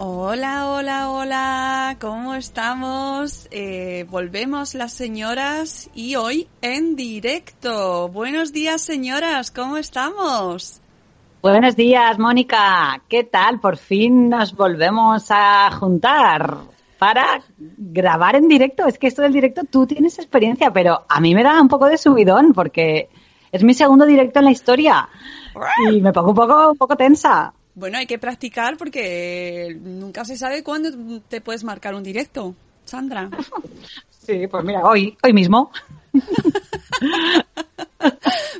Hola, hola, hola, ¿cómo estamos? Eh, volvemos las señoras y hoy en directo. Buenos días, señoras, ¿cómo estamos? Buenos días, Mónica. ¿Qué tal? Por fin nos volvemos a juntar para grabar en directo. Es que esto del directo tú tienes experiencia, pero a mí me da un poco de subidón porque es mi segundo directo en la historia y me pongo un poco, un poco tensa. Bueno, hay que practicar porque nunca se sabe cuándo te puedes marcar un directo, Sandra. Sí, pues mira, hoy, hoy mismo.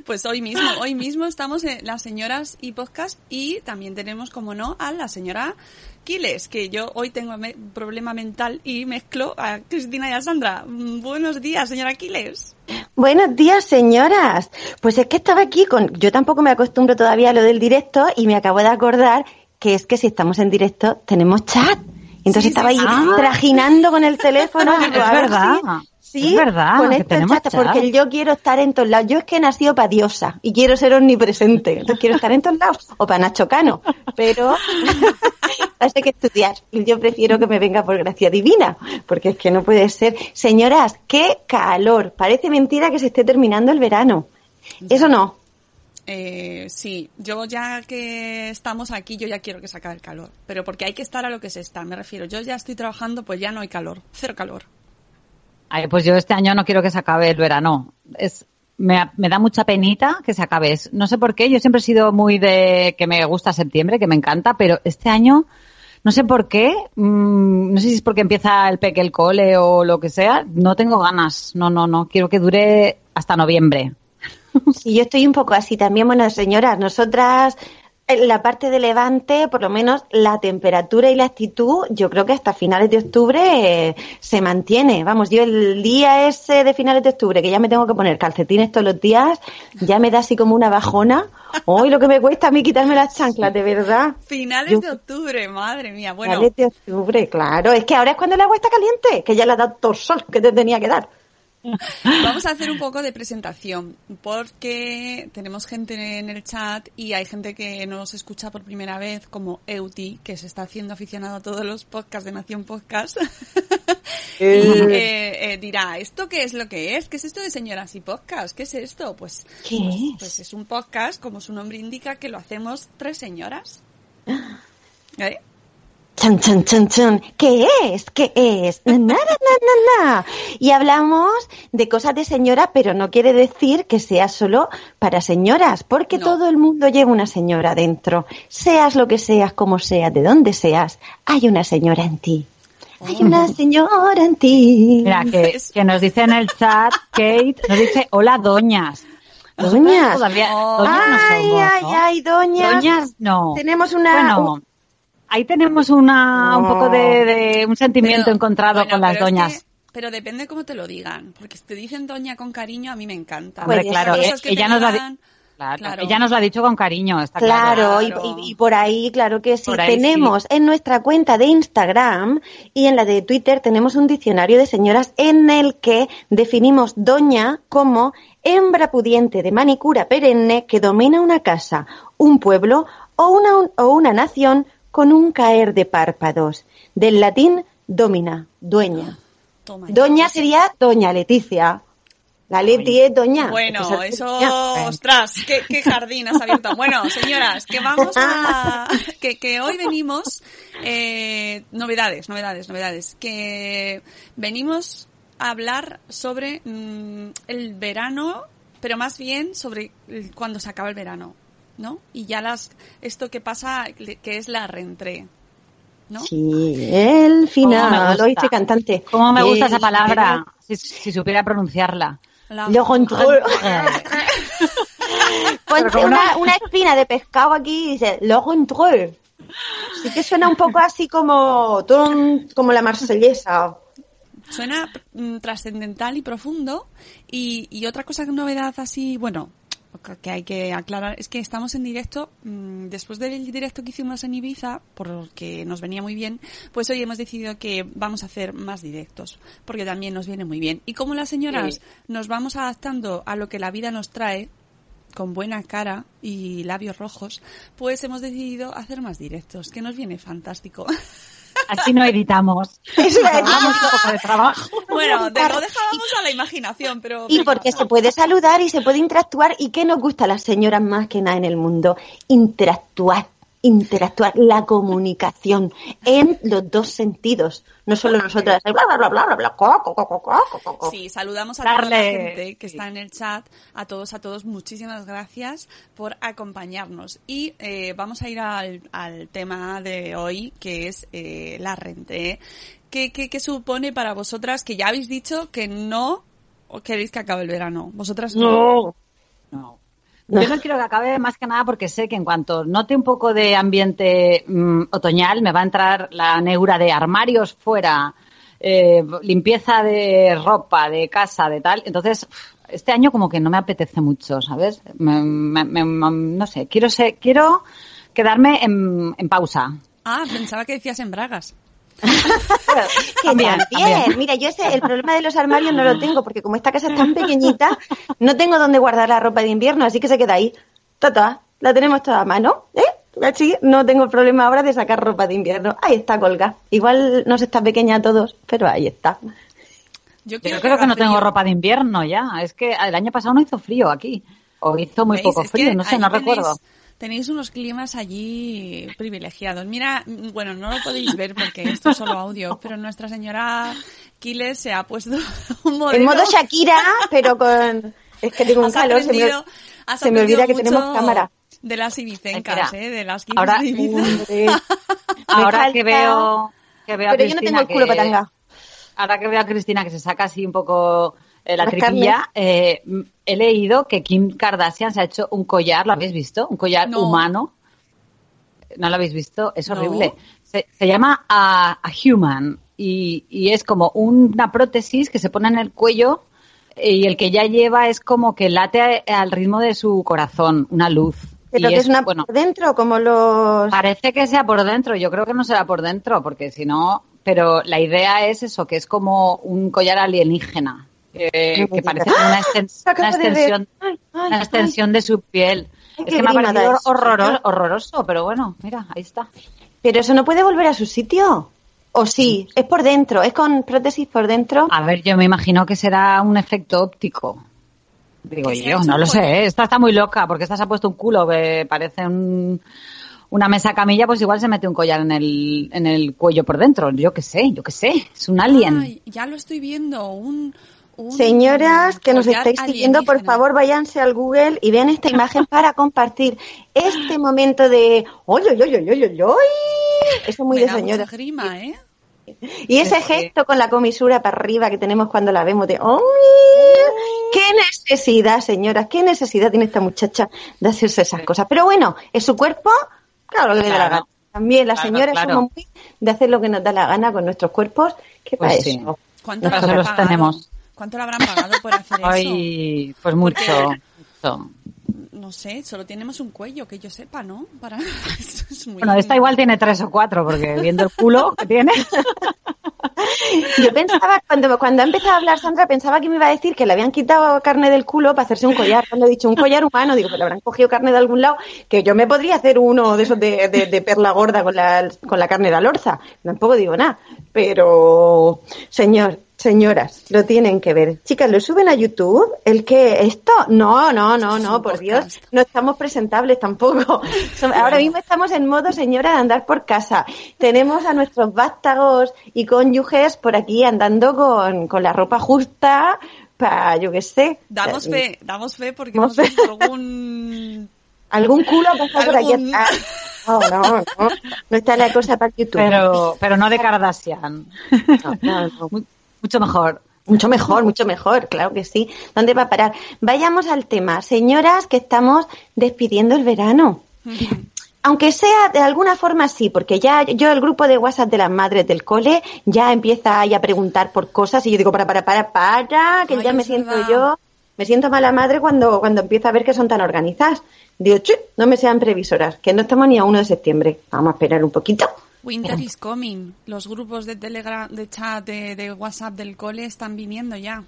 Pues hoy mismo, hoy mismo estamos en las señoras y podcast y también tenemos, como no, a la señora Quiles, que yo hoy tengo me- problema mental y mezclo a Cristina y a Sandra. Mm, Buenos días, señora Quiles. Buenos días, señoras. Pues es que estaba aquí con. Yo tampoco me acostumbro todavía a lo del directo y me acabo de acordar que es que si estamos en directo tenemos chat. Entonces Sí, estaba sí, ahí sí. trajinando con el teléfono. Ah, es verdad. si- Sí, Es verdad, con esto porque yo quiero estar en todos lados. Yo es que he nacido para diosa y quiero ser omnipresente. Entonces quiero estar en todos lados. O para Nacho Cano. Pero hay que estudiar. Y yo prefiero que me venga por gracia divina. Porque es que no puede ser. Señoras, qué calor. Parece mentira que se esté terminando el verano. Eso no. Eh, sí, yo ya que estamos aquí, yo ya quiero que se acabe el calor. Pero porque hay que estar a lo que se está, me refiero. Yo ya estoy trabajando, pues ya no hay calor. Cero calor. Ay, pues yo este año no quiero que se acabe el verano. Es, me, me da mucha penita que se acabe. No sé por qué, yo siempre he sido muy de que me gusta septiembre, que me encanta, pero este año no sé por qué, mm, no sé si es porque empieza el peque el cole o lo que sea, no tengo ganas. No, no, no, quiero que dure hasta noviembre. Sí, yo estoy un poco así también. Bueno, señoras, nosotras en la parte de Levante, por lo menos la temperatura y la actitud, yo creo que hasta finales de octubre eh, se mantiene. Vamos, yo el día ese de finales de octubre, que ya me tengo que poner calcetines todos los días, ya me da así como una bajona. Hoy lo que me cuesta a mí quitarme las chanclas, de verdad. Finales Yo- de octubre, madre mía. Bueno, Finales de octubre, claro. Es que ahora es cuando el agua está caliente, que ya le ha dado todo el sol que te tenía que dar. Vamos a hacer un poco de presentación porque tenemos gente en el chat y hay gente que nos escucha por primera vez como Euti, que se está haciendo aficionado a todos los podcasts de Nación Podcast. y eh, eh, dirá, ¿esto qué es lo que es? ¿Qué es esto de señoras y podcast? ¿Qué es esto? Pues, ¿Qué pues, es? pues es un podcast, como su nombre indica, que lo hacemos tres señoras. ¿Eh? Chan, chan, chan, chan. ¿Qué es? ¿Qué es? Na, na, na, na, na. Y hablamos de cosas de señora, pero no quiere decir que sea solo para señoras, porque No. todo el mundo lleva una señora dentro. Seas lo que seas, como seas, de donde seas, hay una señora en ti. Hay una señora en ti. Mira, que, Es- que nos dice en el chat, Kate, nos dice, hola, doñas. Doñas. Todavía, Oh. doñas no ay, somos, ay, ¿no? ay, doña. Doñas no. Tenemos una... Bueno, un- ahí tenemos una, un poco de, de un sentimiento Pero- encontrado bueno, con las es doñas. que- Pero depende cómo te lo digan. Porque si te dicen doña con cariño, a mí me encanta. Hombre, Pues claro, eh, que ella nos lo ha di- digan- Claro, Claro. ella nos lo ha dicho con cariño, está claro. Claro, y- Claro. Y, y por ahí, claro que sí. Tenemos en nuestra cuenta de Instagram y en la de Twitter tenemos un diccionario de señoras en el que definimos doña como hembra pudiente de manicura perenne que domina una casa, un pueblo o una, o una nación con un caer de párpados. Del latín domina, dueña. Toma ya. Doña sería doña Leticia. La Leti es doña. Bueno, eso, doña. ostras, qué, qué jardín has abierto. Bueno, señoras, que vamos a, que, que hoy venimos, eh, novedades, novedades, novedades, que venimos a hablar sobre mm, el verano, pero más bien sobre el- cuando se acaba el verano, ¿no? Y ya las, esto que pasa, que es la reentré, ¿no? Sí, el ¿Cómo me final, lo dice cantante. ¿Cómo me gusta El esa palabra? Si, si supiera pronunciarla. La-. Ponte una, una espina de pescado aquí y dice, le rentré. Sí que suena un poco así como, como la marsellesa. Suena mm, trascendental y profundo. Y, y otra cosa, novedad así, bueno, que hay que aclarar, es que estamos en directo, mm, después del directo que hicimos en Ibiza, porque nos venía muy bien, pues hoy hemos decidido que vamos a hacer más directos, porque también nos viene muy bien. Y como las señoras Sí. nos vamos adaptando a lo que la vida nos trae, con buena cara y labios rojos, pues hemos decidido hacer más directos, que nos viene fantástico. Así no editamos. Eso es. Hagamos un poco de trabajo. bueno, de- lo dejábamos a la imaginación, pero... Y porque se puede saludar y se puede interactuar. ¿Y qué nos gusta a las señoras más que nada en el mundo? Interactuar, interactuar, la comunicación en los dos sentidos. No solo nosotras, bla, bla, bla, bla, bla, bla, co, co, co, co, co, co, co. Sí, saludamos a toda la gente que está en el chat, a todos, a todos, muchísimas gracias por acompañarnos. Y eh, vamos a ir al, al tema de hoy, que es eh, la rente. ¿Qué, qué, qué supone para vosotras que ya habéis dicho que no queréis que acabe el verano? Vosotras no. No. Yo no quiero que acabe más que nada porque sé que en cuanto note un poco de ambiente mm, otoñal me va a entrar la neura de armarios fuera, eh, limpieza de ropa, de casa, de tal. Entonces, este año como que no me apetece mucho, ¿sabes? Me- no sé, quiero ser, quiero quedarme en, en pausa. Ah, pensaba que decías en bragas. Que También, también. también. Mira, yo ese, el problema de los armarios no lo tengo, porque como esta casa es tan pequeñita, no tengo dónde guardar la ropa de invierno, así que se queda ahí. Tata, la tenemos toda a mano, ¿eh? Así no tengo problema ahora de sacar ropa de invierno. Ahí está colga. Igual no se está pequeña a todos, pero ahí está. Yo creo que no tengo ropa de invierno ya. Es que el año pasado no hizo frío aquí. O hizo muy ¿Veis? poco Es que frío, no sé, no tenéis- recuerdo. Tenéis unos climas allí privilegiados. Mira, bueno, no lo podéis ver porque esto es solo audio, pero nuestra señora Quiles se ha puesto un modelo. En modo Shakira, pero con... Es que tengo un calor, se me, se me olvida que tenemos cámara. De las ibicencas, mira, ¿eh? De las Quiles ahora- de. Hombre. Ahora falta- que veo que veo a Pero yo no Cristina tengo el culo que- patanga. Ahora que veo a Cristina que se saca así un poco la Las tripilla, eh, he leído que Kim Kardashian se ha hecho un collar, ¿lo habéis visto? Un collar No. humano. ¿No lo habéis visto? Es No. horrible. Se, se llama a, a Human y, y es como una prótesis que se pone en el cuello eh, y el que ya lleva es como que late a- al ritmo de su corazón, una luz. Pero Y que es una bueno, por dentro, como los... Parece que sea por dentro, yo creo que no será por dentro, porque si no, pero la idea es eso, que es como un collar alienígena, que, parece digas. una, extensión, Ay, ay, una ay. extensión de su piel. Es que me ha parecido horroroso, horroroso, pero bueno, mira, ahí está. Pero eso no puede volver a su sitio. ¿O sí? Es por dentro, es con prótesis por dentro. A ver, yo me imagino que será un efecto óptico. Digo yo, no lo sé, collar. ¿eh? esta está muy loca, porque esta se ha puesto un culo que parece un- una mesa camilla, pues igual se mete un collar en el, en el cuello por dentro. Yo qué sé, yo qué sé, es un alien. Ay, ya lo estoy viendo, un... un Señoras que nos estáis siguiendo, por favor, váyanse al Google y vean esta imagen para compartir este momento de ¡Oy, oy, oy, oy, oy! Eso es muy Me de señora. grima, ¿eh? Y ese Es que- gesto con la comisura para arriba que tenemos cuando la vemos de ¡Oy! ¡Qué necesidad, señoras! ¿Qué necesidad tiene esta muchacha de hacerse esas cosas? Pero bueno, es su cuerpo, claro, lo que le da la gana. También las Claro, señoras claro. somos muy de hacer lo que nos da la gana con nuestros cuerpos. ¿Qué Pues para sí. tenemos. ¿Cuánto le habrán pagado por hacer eso? Ay, pues mucho. Porque- mucho. No sé, solo tenemos un cuello, que yo sepa, ¿no? Para... Eso es muy... Bueno, esta igual tiene tres o cuatro, porque viendo el culo que tiene. Yo pensaba, cuando, cuando ha empezado a hablar Sandra, pensaba que me iba a decir que le habían quitado carne del culo para hacerse un collar. Cuando he dicho un collar humano, digo, que le habrán cogido carne de algún lado, que yo me podría hacer uno de esos de, de- de perla gorda con la, con la carne de alorza. Tampoco digo nada. Pero, señor, señoras, lo tienen que ver. Chicas, ¿lo suben a YouTube? ¿El que ¿Esto? No, no, no, no, por. Dios. No estamos presentables tampoco. Ahora mismo estamos en modo señora de andar por casa. Tenemos a nuestros vástagos y cónyuges por aquí andando con, con la ropa justa para, yo qué sé. Damos fe, damos fe porque Damos hemos fe. visto algún... Algún culo ha pasado por aquí. Atrás. No, no, no. No está la cosa para YouTube. Pero, pero no de Kardashian. No, no, no. Mu- Mucho mejor. Mucho mejor, mucho mejor, claro que sí. ¿Dónde va a parar? Vayamos al tema. Señoras, que estamos despidiendo el verano. Aunque sea de alguna forma sí, porque ya yo el grupo de WhatsApp de las madres del cole ya empieza ahí a preguntar por cosas y yo digo, para, para, para, para, que Ay, ya me siento yo, me siento mala madre cuando, cuando empiezo a ver que son tan organizadas. Digo, "Chu, no me sean previsoras, que no estamos ni a 1 de septiembre. Vamos a esperar un poquito. Winter is coming. Los grupos de Telegram, de chat, de, de WhatsApp del cole están viniendo ya.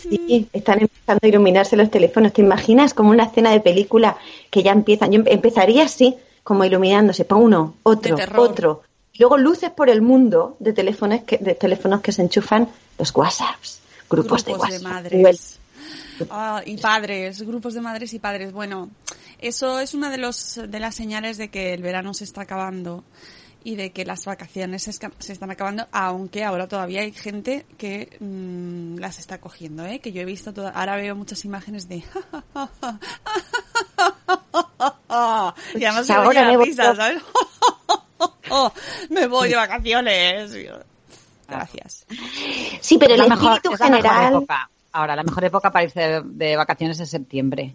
Sí, están empezando a iluminarse los teléfonos. ¿Te imaginas como una escena de película que ya empiezan? Yo em- empezaría así, como iluminándose, para uno, otro, De otro. Y luego luces por el mundo de teléfonos que, de teléfonos que se enchufan los WhatsApps, grupos, de grupos WhatsApp. de madres. Ah, y padres, grupos de madres y padres. Bueno, eso es una de los de las señales de que el verano se está acabando y de que las vacaciones se, se están acabando, aunque ahora todavía hay gente que mm, las está cogiendo, ¿eh? Que yo he visto, toda- ahora veo muchas imágenes de... y además se Ahora me voy risa. ¿sabes? me voy de vacaciones. Gracias. Sí, pero el la mejor, espíritu es la mejor general. época. Ahora, la mejor época para irse de, de vacaciones es septiembre.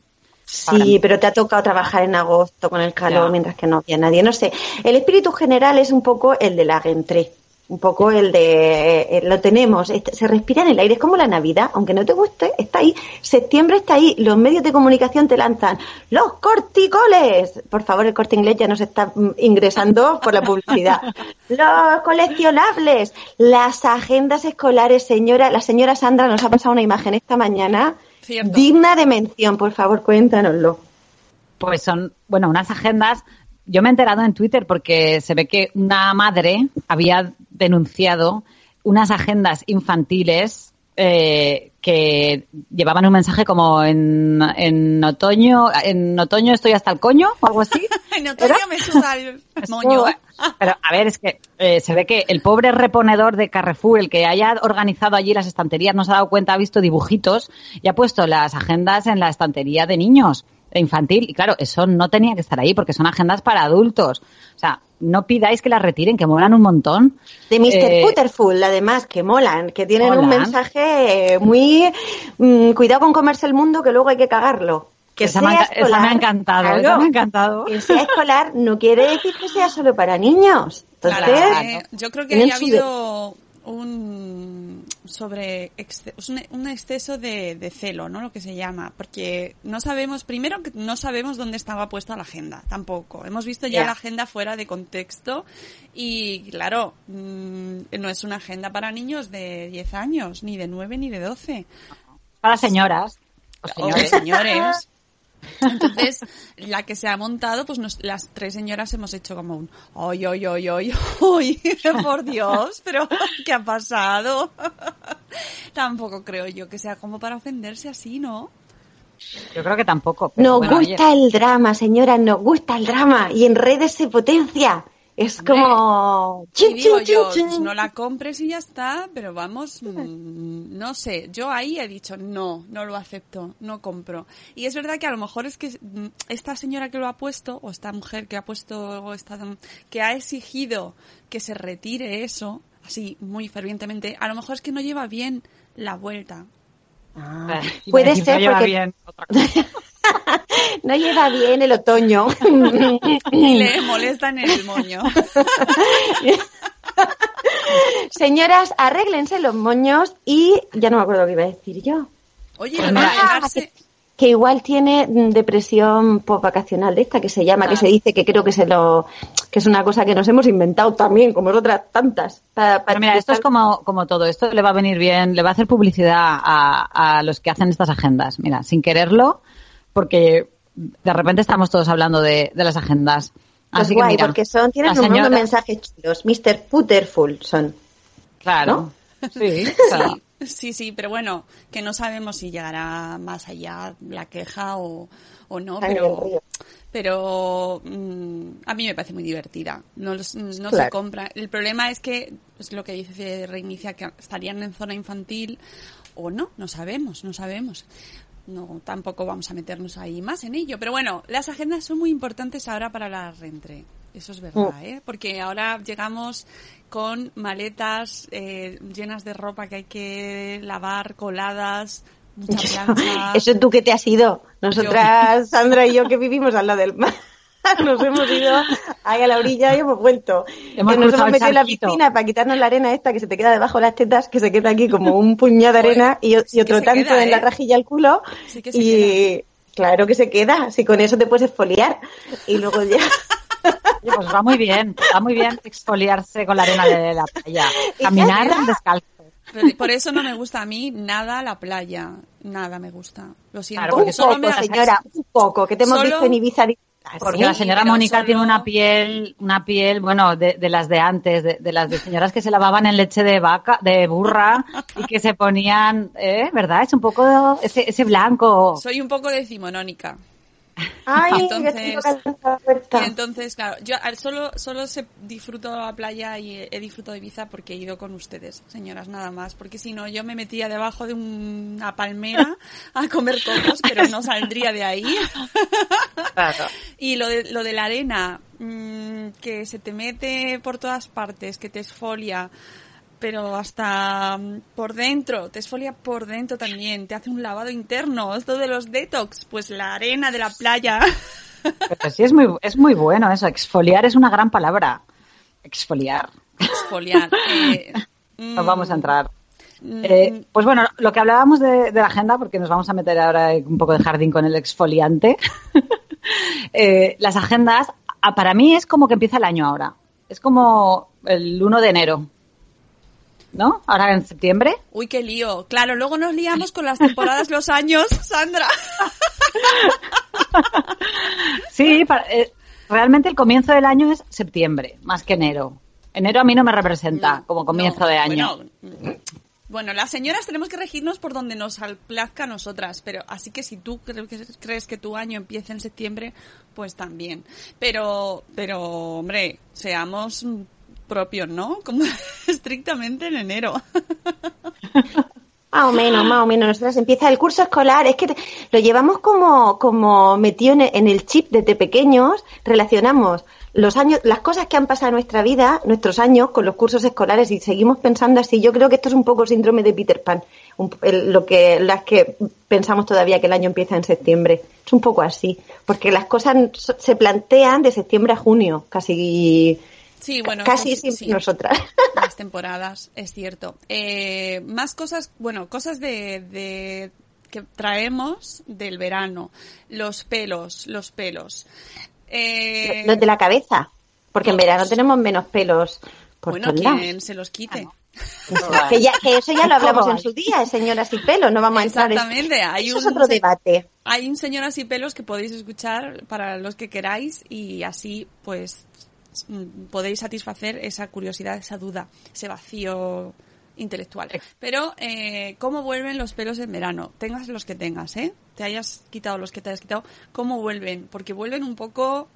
Sí, pero te ha tocado trabajar en agosto con el calor Ya. mientras que no había nadie. No sé. El espíritu general es un poco el de la rentré. Un poco el de. eh, lo tenemos. este- se respira en el aire. Es como la Navidad. Aunque no te guste, está ahí. Septiembre está ahí. Los medios de comunicación te lanzan. ¡Los corticoles! Por favor, el corte inglés ya nos está mm, ingresando por la publicidad. Los coleccionables. Las agendas escolares, señora. La señora Sandra nos ha pasado una imagen esta mañana. Cierto. Digna de mención, por favor, cuéntanoslo. Pues son, bueno, unas agendas. Yo me he enterado en Twitter porque se ve que una madre había denunciado unas agendas infantiles eh, que llevaban un mensaje como en, en otoño, en otoño estoy hasta el coño o algo así. En otoño me suda el moño. Pero a ver, es que eh, se ve que el pobre reponedor de Carrefour, el que haya organizado allí las estanterías, no se ha dado cuenta, ha visto dibujitos y ha puesto las agendas en la estantería de niños, infantil. Y claro, eso no tenía que estar ahí porque son agendas para adultos. O sea, no pidáis que las retiren, que molan un montón. De Mr. Eh, Putterful, además, que molan, que tienen un mensaje eh, muy... mm, cuidado con comerse el mundo, que luego hay que cagarlo. Que esa, sea me esa escolar, me ha encantado, claro, esa me ha encantado. Que sea escolar no quiere decir que sea solo para niños. Entonces, Claro, eh, yo creo que habido un sobre un, exceso de, de celo, ¿no? Lo que se llama, porque no sabemos primero que no sabemos dónde estaba puesta la agenda, tampoco. Hemos visto ya la agenda fuera de contexto y claro, mm, no es una agenda para niños de 10 años, ni de 9 ni de 12. Para señoras. o O señores. Entonces, la que se ha montado, pues nos- las tres señoras hemos hecho como un, ¡ay, ay, ay, ay, ay! Por Dios, pero ¿qué ha pasado? Tampoco creo yo que sea como para ofenderse así, ¿no? Yo creo que tampoco. pero nos bueno, oye. gusta el drama, señora, nos gusta el drama. Y en redes se potencia. Es como... Y digo yo, chin, chin. no la compres y ya está, pero vamos, mm, no sé, yo ahí he dicho, no, no lo acepto, no compro. Y es verdad que a lo mejor es que mm, esta señora que lo ha puesto, o esta mujer que ha puesto, o esta, que ha exigido que se retire eso, así, muy fervientemente, a lo mejor es que no lleva bien la vuelta. Ah, puede ser no lleva porque bien otra cosa. no lleva bien el otoño. Y le molesta en el moño. Señoras, arréglense los moños y ya no me acuerdo lo que iba a decir yo. Oye, Pues lo de mira, arreglarse- Que igual tiene depresión postvacacional de esta que se llama, que se dice que creo que se lo que es una cosa que nos hemos inventado también, como otras tantas. Pero mira, esto es como, como todo. Esto le va a venir bien, le va a hacer publicidad a, a los que hacen estas agendas. Mira, sin quererlo, porque de repente estamos todos hablando de, de las agendas. Pues Así guay, que mira, porque son, tienen un montón de mensajes chulos. Mr. Putterful son. Claro. Sí, claro. Sí, sí, pero bueno, que no sabemos si llegará más allá la queja o, o no, pero, pero mm, a mí me parece muy divertida. No, los- no se compra. El problema es que, es lo que dice Reinicia, que estarían en zona infantil o no, no sabemos, no sabemos. No, tampoco vamos a meternos ahí más en ello. Pero bueno, las agendas son muy importantes ahora para la reentré. Eso es verdad, Mm. ¿eh? Porque ahora llegamos con maletas eh, llenas de ropa que hay que lavar, coladas, mucha plancha. Eso tú que te has ido. Nosotras, Sandra y yo que vivimos al lado del mar. Nos hemos ido ahí a la orilla y hemos vuelto. Hemos nos hemos metido en la piscina para quitarnos la arena esta que se te queda debajo de las tetas, que se queda aquí como un puñado de arena y, y sí que otro tanto queda, en la ¿eh? rajilla al culo. Sí que se y claro que se queda. Si con eso te puedes exfoliar. Y luego ya. Pues va muy bien, va muy bien exfoliarse con la arena de la playa. Y Caminar descalzo. Pero por eso no me gusta a mí nada la playa. Nada me gusta. Lo siento. Claro, un porque solo poco, me señora, un poco, que te hemos Solo- visto en Ibiza. Ah, Porque ¿sí? la señora Mónica solo- tiene una piel, una piel, bueno, de, de las de antes, de, de las de señoras que se lavaban en leche de vaca, de burra y que se ponían, ¿eh? ¿Verdad? Es un poco ese, ese blanco. Soy un poco decimonónica. Ay, Entonces-. Y entonces, claro, yo solo, solo se disfruto la playa y he, disfrutado de Ibiza porque he ido con ustedes, señoras, nada más. Porque si no, yo me metía debajo de una palmera a comer cocos, pero no saldría de ahí. Claro. Y lo de, lo de la arena, mm, que se te mete por todas partes, que te esfolia, pero hasta mm, por dentro, te esfolia por dentro también, te hace un lavado interno, esto de los detox, pues la arena de la playa. Pero sí es muy, es muy bueno eso. Exfoliar es una gran palabra. Exfoliar. Esfoliar. eh, Nos vamos a mm, entrar. mm, Eh, pues bueno, lo que hablábamos de, de la agenda, porque nos vamos a meter ahora un poco de jardín con el exfoliante. Eh, las agendas, ah, para mí es como que empieza el año ahora. Es como el 1 de enero. ¿No? Ahora en septiembre. Uy, qué lío. Claro, luego nos liamos con las temporadas, los años, Sandra. Sí, pa- eh, realmente el comienzo del año es septiembre, más que enero. Enero a mí no me representa como comienzo No, de año. Bueno, bueno, las señoras tenemos que regirnos por donde nos plazca a nosotras, pero así que si tú crees que tu año empieza en septiembre, pues también. Pero, pero, hombre, seamos propios, ¿no? Como estrictamente en enero. Más o menos, más o menos. Nosotras empieza el curso escolar. Es que te- lo llevamos como, como metido en el, chip desde pequeños. Relacionamos los años, las cosas que han pasado en nuestra vida, nuestros años, con los cursos escolares y seguimos pensando así. Yo creo que esto es un poco síndrome de Peter Pan. Un- el- lo que, las que pensamos todavía que el año empieza en septiembre. Es un poco así. Porque las cosas se plantean de septiembre a junio. Casi, Sí, bueno, casi siempre sí. nosotras. las temporadas, es cierto. Eh, más cosas, bueno, cosas de, de que traemos del verano. Los pelos, los pelos. Eh, Los de la cabeza. Porque en verano tenemos menos pelos por bueno, quien se los quite. Que, ya, que eso ya lo hablamos ¿Cómo en su día, señoras y pelos, no vamos a entrar en Exactamente, hay Eso es un otro se- debate. Hay un señoras y pelos que podéis escuchar para los que queráis y así pues podéis satisfacer esa curiosidad, esa duda, ese vacío intelectual. Pero, eh, ¿cómo vuelven los pelos en verano? Tengas los que tengas, ¿eh? Te hayas quitado los que te hayas quitado, ¿cómo vuelven? Porque vuelven un poco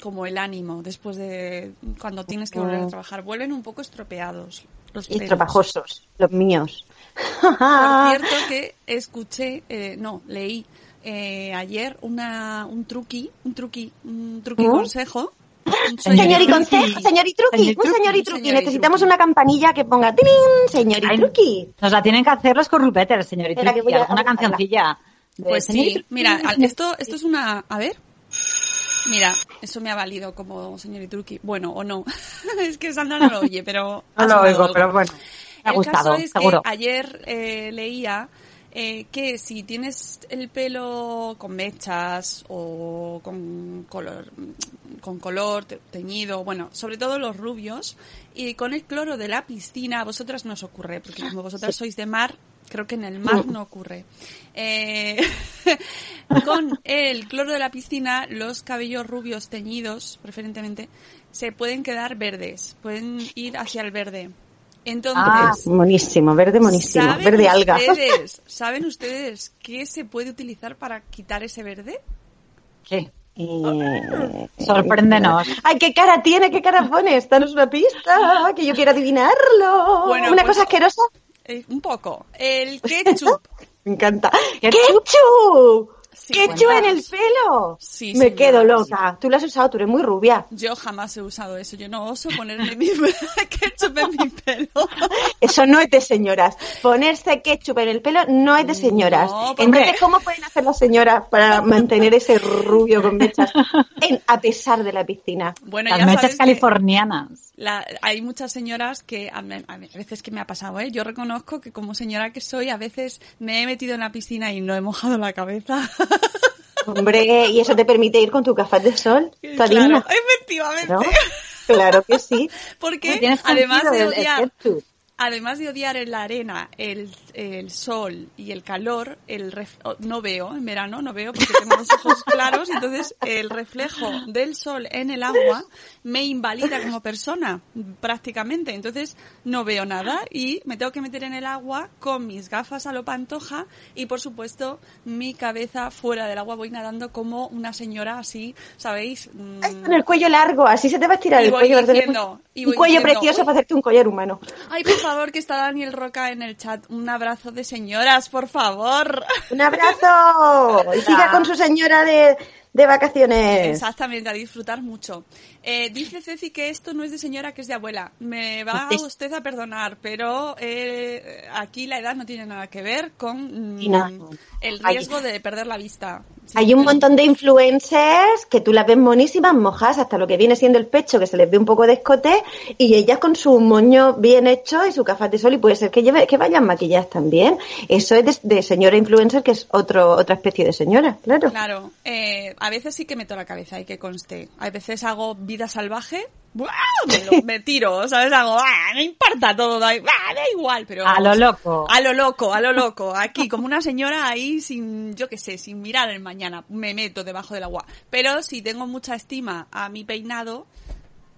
como el ánimo después de cuando tienes que volver a trabajar. Vuelven un poco estropeados los Y pelos. estropajosos, los míos. Por cierto que escuché, eh, no, leí eh, ayer una, un truqui, un truqui, un truqui ¿Mm? consejo. Señor y Truqui. consejo, señor y truqui, Señor y un señor y truqui. truqui. Señor y Necesitamos truqui. una campanilla que ponga ¡tirín! señor y truqui. Nos la tienen que hacer los corrupetes, que voy a- Alguna cancioncilla. de Pues señor y sí, truqui, mira, señor y esto, esto es una, a ver, Mira, eso me ha valido como señor Truqui. Bueno, o no. es que Sandra no lo oye, pero... No lo oigo, algo. pero bueno. Me ha El gustado, caso es seguro. que ayer eh, leía eh, que si tienes el pelo con mechas o con color, con color te- teñido, bueno, sobre todo los rubios, y con el cloro de la piscina, a vosotras no os ocurre, porque como vosotras sois de mar, creo que en el mar no ocurre. Eh, con el cloro de la piscina, los cabellos rubios teñidos, preferentemente, se pueden quedar verdes, pueden ir hacia el verde. Entonces, Ah, buenísimo, verde buenísimo, ¿Saben verde alga. Ustedes, ¿Saben ustedes qué se puede utilizar para quitar ese verde? ¿Qué? Eh, Sorpréndenos. Ay, qué cara tiene, qué cara pones. Danos una pista, que yo quiero adivinarlo. Bueno, una pues- cosa asquerosa. Eh, un poco. El ketchup. Me encanta. ¿Ketchup? ¡Ketchup! Sí, ¡Ketchup cuenta. en el pelo! Sí, Me señora, quedo sí. loca. Tú lo has usado, tú eres muy rubia. Yo jamás he usado eso. Yo no oso ponerme mi ketchup en mi pelo. Eso no es de señoras. Ponerse ketchup en el pelo no es de señoras. No, porque- Entonces, ¿cómo pueden hacer las señoras para mantener ese rubio con mechas en- a pesar de la piscina? Bueno, Las ya mechas sabes que californianas. La- hay muchas señoras que a, veces que me ha pasado, ¿eh? Yo reconozco que como señora que soy, a veces me he metido en la piscina y no he mojado la cabeza. Hombre, ¿y eso te permite ir con tu café de sol? ¿Está claro, efectivamente. ¿No? Claro que sí. Porque además de el- el. Además de odiar en la arena, el, el sol y el calor, el ref- oh, no veo en verano, no veo porque tengo los ojos claros, entonces el reflejo del sol en el agua me invalida como persona prácticamente, entonces no veo nada y me tengo que meter en el agua con mis gafas a lo pantoja y por supuesto mi cabeza fuera del agua voy nadando como una señora así, ¿sabéis? Mm, Con el cuello largo, así se te va a estirar Y el voy cuello. diciendo, y un voy cuello diciendo, precioso "Uy". para hacerte un collar humano. Ay, por favor, que está Daniel Roca en el chat. Un abrazo de señoras, por favor. ¡Un abrazo! Y siga con su señora de, de vacaciones. Exactamente, a disfrutar mucho. Eh, dice Ceci que esto no es de señora, que es de abuela. Me va Es- usted a perdonar, pero eh, aquí la edad no tiene nada que ver con mm, el Hay- riesgo de perder la vista. Sí, Hay un pero- montón de influencers que tú las ves monísimas, mojas hasta lo que viene siendo el pecho, que se les ve un poco de escote, y ellas con su moño bien hecho y su gafas de sol, y puede ser que, lleve, que vayan maquilladas también. Eso es de, de señora influencer, que es otro, otra especie de señora, claro. Claro, eh, a veces sí que meto la cabeza, hay que conste. A veces hago vida salvaje, ¡buah! me, lo- me tiro, ¿sabes? Hago, ¡ah! no importa todo, da, ¡ah! da igual, pero... A lo loco. A lo loco, a lo loco. Aquí, como una señora ahí sin, yo qué sé, sin mirar el mañana, me meto debajo del agua. Pero si tengo mucha estima a mi peinado,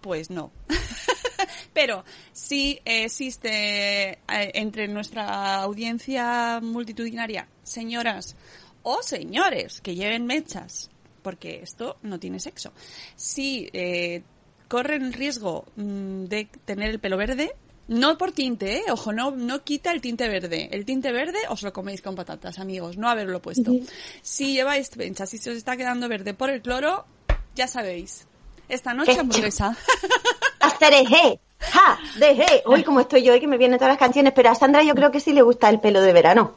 pues no. Pero si existe eh, entre nuestra audiencia multitudinaria señoras o señores que lleven mechas, porque esto no tiene sexo, si eh, corren el riesgo mm, de tener el pelo verde, no por tinte, ¿eh? ojo, no, no quita el tinte verde. El tinte verde os lo coméis con patatas, amigos, no haberlo puesto. Si lleváis mechas y se os está quedando verde por el cloro, ya sabéis. Esta noche hamburguesa. Astereje, ja, deje. Uy, como estoy yo hoy que me vienen todas las canciones, pero a Sandra yo creo que sí le gusta el pelo de verano.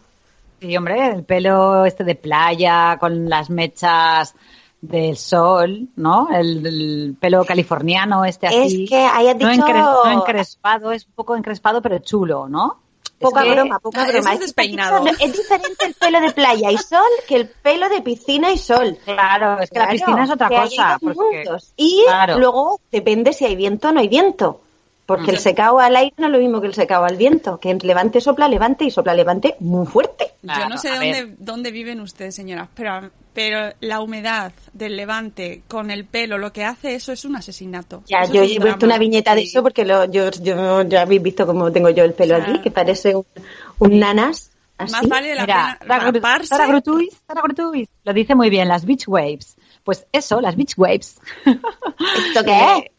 Sí, hombre, el pelo este de playa con las mechas del sol, ¿no? El, el pelo californiano este así. Es que hayas no, dicho- encre- no encrespado, es un poco encrespado pero chulo, ¿no? Poca Es que- broma, poca broma. es despeinado. Es diferente el pelo de playa y sol que el pelo de piscina y sol. Claro, es que la piscina es otra cosa. porque-. Y Claro. luego depende si hay viento o no hay viento. Porque el secado al aire no es lo mismo que el secado al viento. Que en levante sopla levante y sopla levante muy fuerte. Yo no sé dónde, dónde viven ustedes, señoras, pero, pero la humedad del levante con el pelo, lo que hace eso es un asesinato. Ya, Eso yo he puesto una viñeta de eso porque lo, yo, yo ya habéis visto cómo tengo yo el pelo O sea, aquí, que parece un, un nanas. Así. Más vale la Mira, pena raparse. Lo dice muy bien, las beach waves. Pues eso, las beach waves. ¿Esto qué es?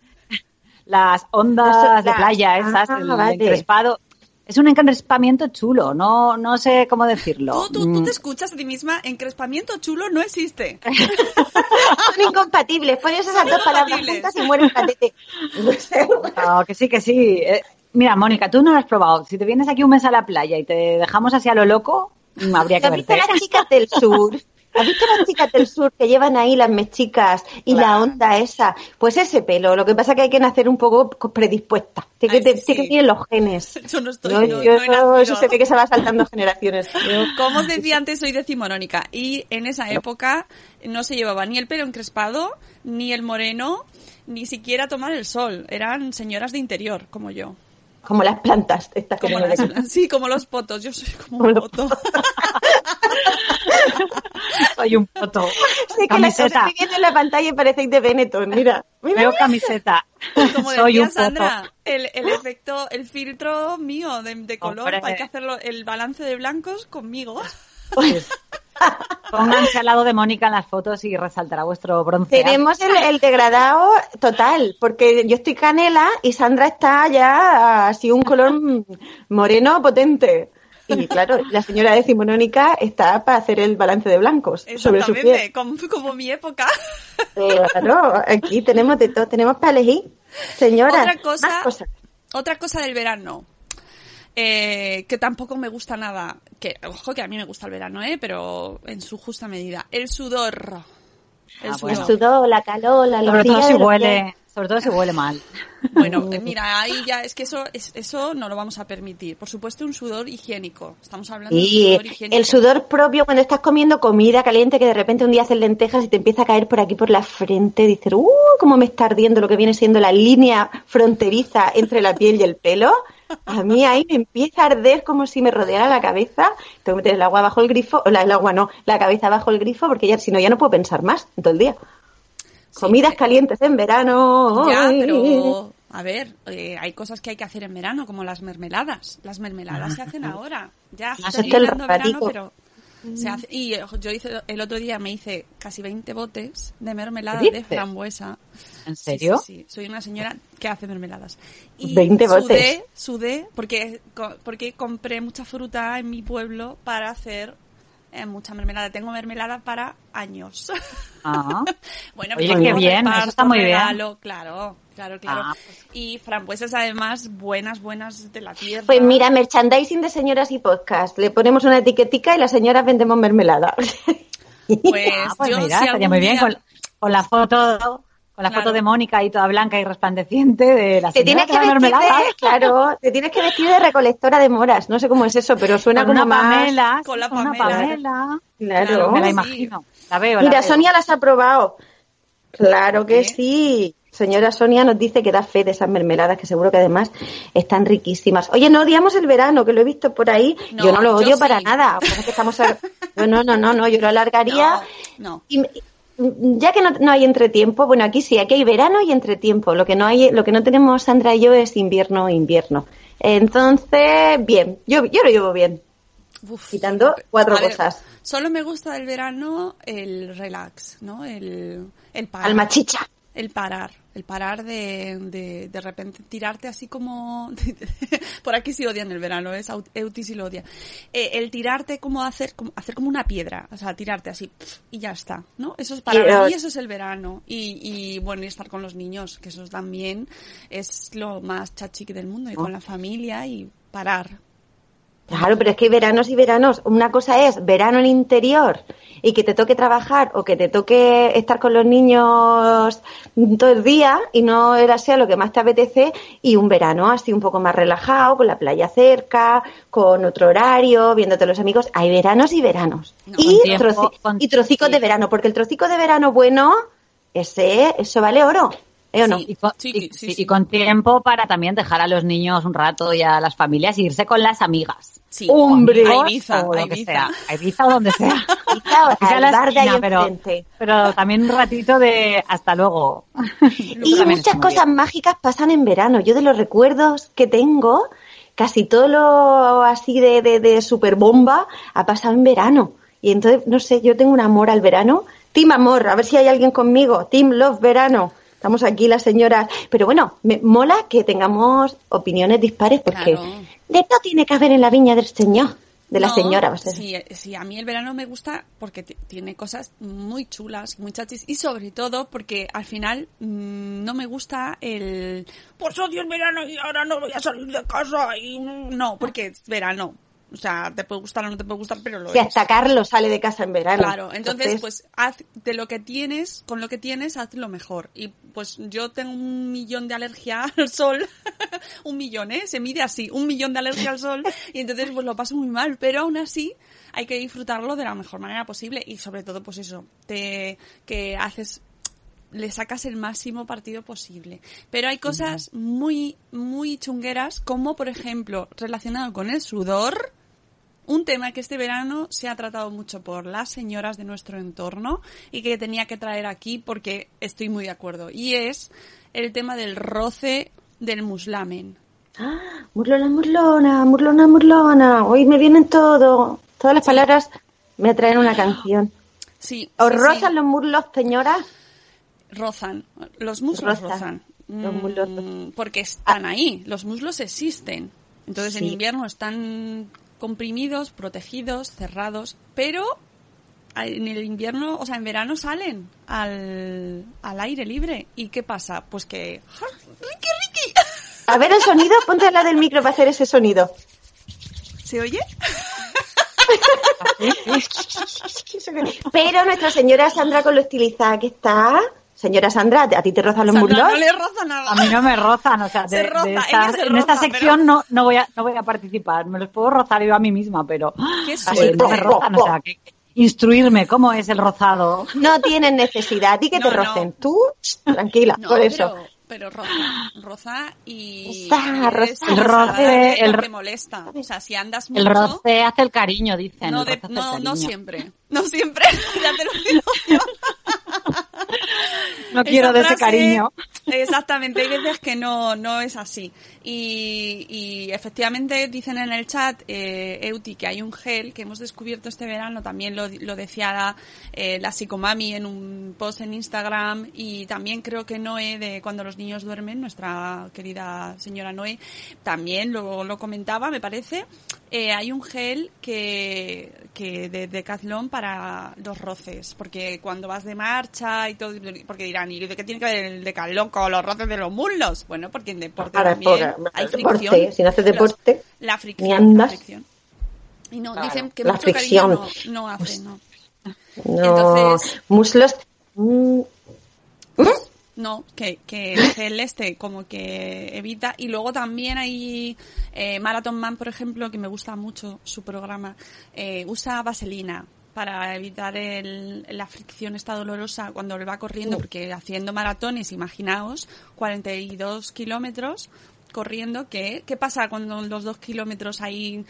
Las ondas de playa, esas, Ah, el vale. encrespado. Es un encrespamiento chulo, no, no sé cómo decirlo. Tú, tú, tú Mm, te escuchas a ti misma, encrespamiento chulo no existe. Son incompatibles. Pones esas dos palabras juntas y mueres patete. No sé. no, que sí, que sí. Eh, mira, Mónica, tú no lo has probado. Si te vienes aquí un mes a la playa y te dejamos así a lo loco, mm, habría que ¿Has visto verte. las chicas del sur? ¿Has visto las chicas del sur que llevan ahí las mechicas y la onda esa? Pues ese pelo, lo que pasa que hay que nacer un poco predispuesta. Tiene Ay, que, sí, tiene que sí. tener los genes. Yo no estoy, Yo- no- yo no eso, se ve que se va saltando generaciones. Yo- Como os decía antes, soy decimonónica y en esa época no se llevaba ni el pelo encrespado, ni el moreno, ni siquiera tomar el sol. Eran señoras de interior, como yo. como las plantas. Estas Como las- sí, como los potos. Yo soy como Como un poto. Soy un poto. Sí, que la Camiseta. estoy viendo en la pantalla y parecéis de Benetton, mira. Mira, Veo mira. camiseta. Como Soy decía un poto. Sandra, el, el efecto, el filtro mío de, de color, Hombre. hay que hacerlo, el balance de blancos conmigo. Pónganse al lado de Mónica en las fotos y resaltará vuestro bronce. Tenemos el, el degradado total, porque yo estoy canela y Sandra está ya así un color mm, moreno potente. Y claro, la señora decimonónica está para hacer el balance de blancos sobre su piel. Exactamente, como, como mi época. Claro, aquí tenemos de todo, tenemos para elegir. Señora, Otra cosa, más cosas. otra cosa del verano. eh, que tampoco me gusta nada. Que, ojo, que a mí me gusta el verano, ¿eh? Pero en su justa medida. El sudor. El Ah, sudor. El sudor, la calor, la Sobre todo si huele, sobre todo si huele mal. Bueno, mira, ahí ya es que eso, es- eso no lo vamos a permitir. Por supuesto, un sudor higiénico. Estamos hablando de un sudor higiénico. el sudor propio cuando estás comiendo comida caliente que de repente un día haces lentejas y te empieza a caer por aquí por la frente, dices, ¡uh! cómo me está ardiendo lo que viene siendo la línea fronteriza entre la piel y el pelo. A mí ahí me empieza a arder como si me rodeara la cabeza. Tengo que meter el agua bajo el grifo, o la, el agua no, la cabeza bajo el grifo porque ya si no ya no puedo pensar más en todo el día. Comidas calientes en verano. Ya, pero a ver, eh, hay cosas que hay que hacer en verano, como las mermeladas. Las mermeladas se hacen ahora. Ya está terminando verano, pero se hace. Y yo hice el otro día me hice casi 20 botes de mermelada ¿Qué de frambuesa. ¿En serio? Sí, sí, Soy una señora que hace mermeladas. Y 20 botes. Sudé, sudé, porque, porque compré mucha fruta en mi pueblo para hacer eh, mucha mermelada. Tengo mermelada para años. Ah. Bueno, Oye, pues qué bien, eso está muy bien. regalo, Claro, claro, claro. Ah, Y frambuesas además buenas, buenas de la tierra. Pues mira, merchandising de señoras y podcast. Le ponemos una etiquetica y las señoras vendemos mermelada. Pues, Ah, pues yo mira, si estaría muy bien con la foto con la Claro. foto de Mónica ahí toda blanca y resplandeciente de la Te señora tienes que da vestir mermelada. de, claro, te tienes que vestir de recolectora de moras. No sé cómo es eso, pero suena con como una más. Pamela, Con la una Pamela. Claro. me la Sí. imagino. La veo, la Mira, veo. Sonia las ha probado. Claro que sí. Señora Sonia nos dice que da fe de esas mermeladas, que seguro que además están riquísimas. Oye, no odiamos el verano, que lo he visto por ahí. No, yo no lo odio para sí. nada. porque es que estamos a- No, no, no, no, no, yo lo alargaría. No, no. Y, ya que no, no hay entretiempo, bueno, aquí sí, aquí hay verano y entretiempo. Lo que no hay, lo que no tenemos Sandra y yo es invierno e invierno. Entonces, bien, yo, yo lo llevo bien. Uf. Quitando cuatro ver, cosas. Solo me gusta del verano el relax, ¿no? El, el. Alma chicha. El parar. El parar de, de, de repente tirarte así como... Por aquí sí odian el verano, es Euti sí lo odia. Eh, el tirarte como hacer, como hacer como una piedra, o sea, tirarte así y ya está, ¿no? Eso es para mí, eso es el verano. Y, y bueno, y estar con los niños, que eso también es lo más chachique del mundo, y con la familia y parar. Claro, pero es que hay veranos y veranos. Una cosa es verano en interior y que te toque trabajar o que te toque estar con los niños todo el día y no era sea lo que más te apetece y un verano así un poco más relajado, con la playa cerca, con otro horario, viéndote los amigos. Hay veranos y veranos. No, y, tiempo, troci- con- y trocicos de verano, porque el trocico de verano bueno, ese, eso vale oro. ¿Eh o no? Sí. Y con, Sí, y- sí, y con tiempo para también dejar a los niños un rato y a las familias e irse con las amigas. Sí, Hombre. a Ibiza, o a lo que Ibiza. sea. A Ibiza o donde sea. Quizá Que sea la esquina, pero, pero también un ratito de hasta luego. Y muchas cosas bien. mágicas pasan en verano. Yo de los recuerdos que tengo, casi todo lo así de, de, de super bomba ha pasado en verano. Y entonces, no sé, yo tengo un amor al verano. Team Amor, a ver si hay alguien conmigo. Team Love Verano. Estamos aquí las señoras. Pero bueno, me mola que tengamos opiniones dispares porque Claro. de todo tiene que haber en la viña del señor, de la señora. va a ser. Sí, sí, a mí el verano me gusta porque ti- tiene cosas muy chulas, muy chachis y sobre todo porque al final mm, no me gusta el pues odio el verano y ahora no voy a salir de casa y no, porque es verano. O sea, te puede gustar o no te puede gustar, pero lo Que es. hasta Carlos sale de casa en verano. Claro, entonces, pues haz de lo que tienes, con lo que tienes, haz lo mejor. Y pues yo tengo un millón de alergia al sol, un millón, ¿eh? Se mide así, un millón de alergia al sol, y entonces pues lo paso muy mal, pero aún así hay que disfrutarlo de la mejor manera posible y sobre todo pues eso, te, que haces le sacas el máximo partido posible. Pero hay cosas muy, muy chungueras, como por ejemplo, relacionado con el sudor, un tema que este verano se ha tratado mucho por las señoras de nuestro entorno y que tenía que traer aquí porque estoy muy de acuerdo. Y es el tema del roce del muslamen. Ah, murlona, murlona, murlona, murlona. Hoy me vienen todo. Todas las palabras me traen una canción. Sí. ¿Os sí, sí. rozan los muslos, señora? Rozan. Los muslos Rozan. rozan. Los muslos Mm, rozan. Porque están ahí. Los muslos existen. Entonces en invierno están comprimidos, protegidos, cerrados, pero en el invierno, o sea, en verano salen al, al aire libre. ¿Y qué pasa? Pues que... ¡Ricky, Ricky! A ver el sonido, ponte al lado del micro para hacer ese sonido. ¿Se oye? Pero nuestra señora Sandra con lo estilizada que está. Señora Sandra, ¿a ti te rozan los Sandra, muslos? no le roza nada. A mí no me rozan, o sea, Se de, roza, de esta- se en esta sección pero- no, no, voy a, no voy a participar. Me los puedo rozar yo a mí misma, pero Qué así no me rozan, o sea, que, instruirme cómo es el rozado. No tienen necesidad. A ti que No, te no. rocen. Tú, tranquila, No, por eso. Pero, pero roza, roza y Roza, roza. El roce, el molesta. O sea, si andas El mucho, roce hace el cariño, dicen. no, el de- el no, no siempre, no siempre. ya te lo digo yo. No quiero de ese cariño. Exactamente, hay veces que no, no es así. Y, y efectivamente dicen en el chat, eh, Euti, que hay un gel que hemos descubierto este verano, también lo, lo decía eh, la psicomami en un post en Instagram y también creo que Noé de Cuando los niños duermen, nuestra querida señora Noé, también lo, lo comentaba, me parece. Eh, hay un gel que, que de Decathlon para los roces, porque cuando vas de marcha y todo, porque dirán, ¿y de qué tiene que ver el Decathlon con los roces de los muslos? Bueno, porque en deporte Ahora, también por- hay deporte, fricción. si no haces Los- deporte, la ni fricción, la andas. fricción. Y no, Claro, dicen que la mucho fricción. cariño no, no hace, no. No, Entonces- muslos. mm, No, que, que el gel este como que evita. Y luego también hay eh, Marathon Man, por ejemplo, que me gusta mucho su programa, eh, usa vaselina para evitar el, la fricción esta dolorosa cuando le va corriendo, porque haciendo maratones, imaginaos, 42 kilómetros corriendo, ¿qué, ¿qué pasa cuando los dos kilómetros ahí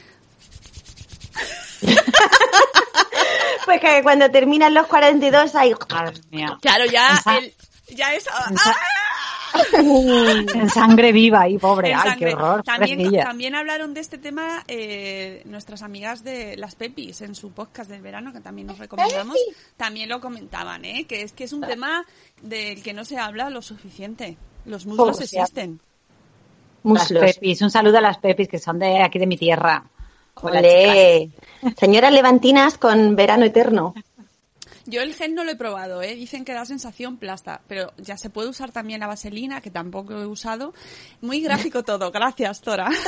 Pues que cuando terminan los 42 hay... Claro, ya, el- ya es... esa- ¡Ah! En sangre viva ahí, pobre. Ay, qué horror. También, hablaron de este tema eh, nuestras amigas de las Pepis en su podcast del verano, que también nos recomendamos. También lo comentaban, ¿eh? que es que es un tema del que no se habla lo suficiente. Los muslos existen. Las Muslos. pepis. Un saludo a las pepis que son de aquí de mi tierra. Hola, Olé. Señoras levantinas con verano eterno. Yo el gel no lo he probado, ¿eh? dicen que da sensación plasta, pero ya se puede usar también la vaselina, que tampoco he usado. Muy gráfico todo, gracias, Tora.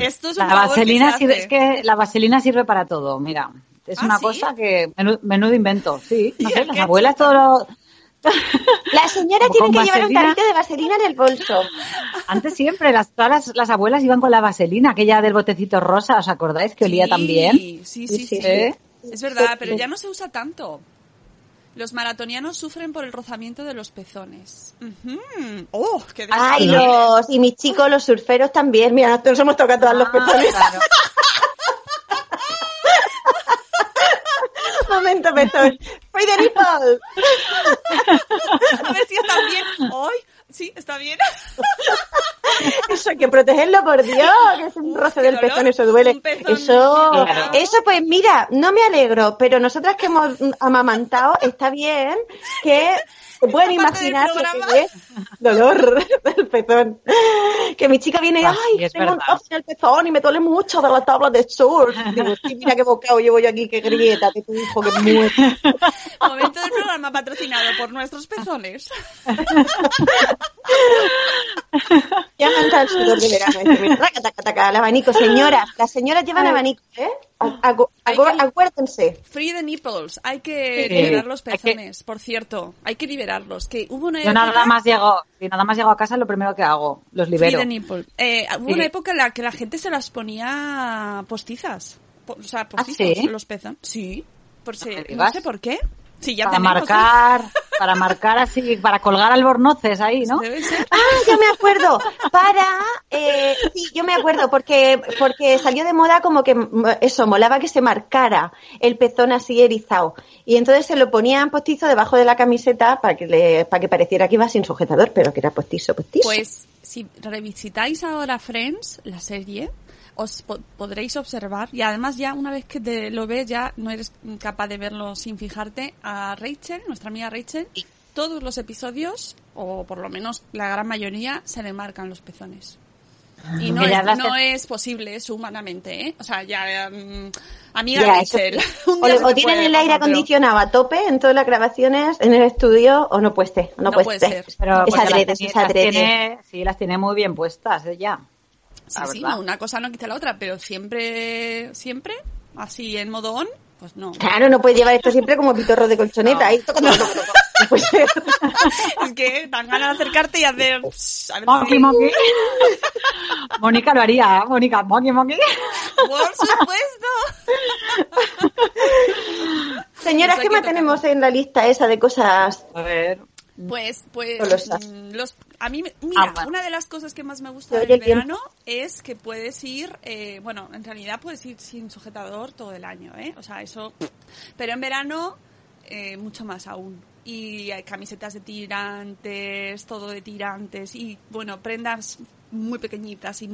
Esto es un La favor que vaselina se sirve, hace. es que la vaselina sirve para todo, mira. Es ¿Ah, una sí? cosa que menudo, menudo invento, sí. No ¿Y sé, las abuelas todo lo- La señora tiene que llevar un tarrito de vaselina en el bolso. Antes siempre, las, todas las, las abuelas iban con la vaselina, aquella del botecito rosa, ¿os acordáis? Que olía Sí, bien. Sí, sí, sí. Sí, sí. Es verdad, pero ya no se usa tanto. Los maratonianos sufren por el rozamiento de los pezones. ¡Oh, qué Ay, los, y mis chicos, los surferos también. Mira, nosotros hemos tocado todos los Ah, pezones. claro. Momento, pezón. Nipple. A ver si está bien. ¡Ay! Sí, está bien. Eso hay que protegerlo, por Dios, que es un roce del dolor. pezón, eso duele. Pezón Eso, eso pues mira, no me alegro, pero nosotras que hemos amamantado, está bien que se pueden imaginar lo que es dolor del pezón. Que mi chica viene y, Ah, ay, es tengo un verdad. roce en el pezón y me duele mucho de la tabla de surf. Digo, sí, mira qué bocado llevo yo aquí, qué grieta, que tu hijo que muere. Momento del programa patrocinado por nuestros pezones. Ya me el sudor de verano. Taca, taca, taca, el abanico. Señoras, las señoras llevan abanico, ¿eh? Acu- que- Acuérdense. Free the nipples. Hay que Sí. liberar los que- pezones, por cierto. Hay que liberarlos. Que hubo una Yo época... nada más llego, si nada más llego a casa, lo primero que hago, los Free libero. the nipple. Eh, hubo Sí. una época en la que la gente se las ponía postizas. Po- o sea, postizos, ¿sí? los pezones. Sí. Por si- me no sé por qué. Sí, ya para tenemos, marcar, para marcar así, para colgar albornoces ahí, ¿no? Debe ser. Ah, ya me acuerdo. Para, eh, sí, yo me acuerdo porque porque salió de moda como que mm, eso molaba que se marcara el pezón así erizado y entonces se lo ponían postizo debajo de la camiseta para que le para que pareciera que iba sin sujetador, pero que era postizo, postizo. Pues si revisitáis ahora Friends, la serie, os po- podréis observar, y además ya una vez que te lo ves ya no eres capaz de verlo sin fijarte, a Rachel, nuestra amiga Rachel, todos los episodios, o por lo menos la gran mayoría, se le marcan los pezones. Y no, es, no es posible eso humanamente, ¿eh? O sea, ya... mm, amiga Ya, Rachel. sí. o, o tienen el aire acondicionado a tope en todas las grabaciones en el estudio o no puede ser, no, No puede, puede ser. ser. Pero es adrede, las, es tiene, sí, las tiene muy bien puestas ella. Sí, la sí, no, una cosa no quita la otra, pero siempre, siempre, así en modo on, pues no. Claro, no puedes llevar esto siempre como pitorro de colchoneta. No. ahí, toco, toco, toco, toco. No puede ser. es que dan ganas de acercarte y hacer... pss, a ver Monkey, monkey. Mónica lo haría, ¿eh? Mónica, monkey, monkey. Por supuesto. Señoras, Eso ¿qué más tenemos en la lista esa de cosas? A ver. Pues, pues, mm, los, a mí, mira, Ah, bueno. una de las cosas que más me gusta del verano es que puedes ir, eh, bueno, en realidad puedes ir sin sujetador todo el año, ¿eh? O sea, eso, pero en verano, eh, mucho más aún. Y hay camisetas de tirantes, todo de tirantes y, bueno, prendas muy pequeñitas y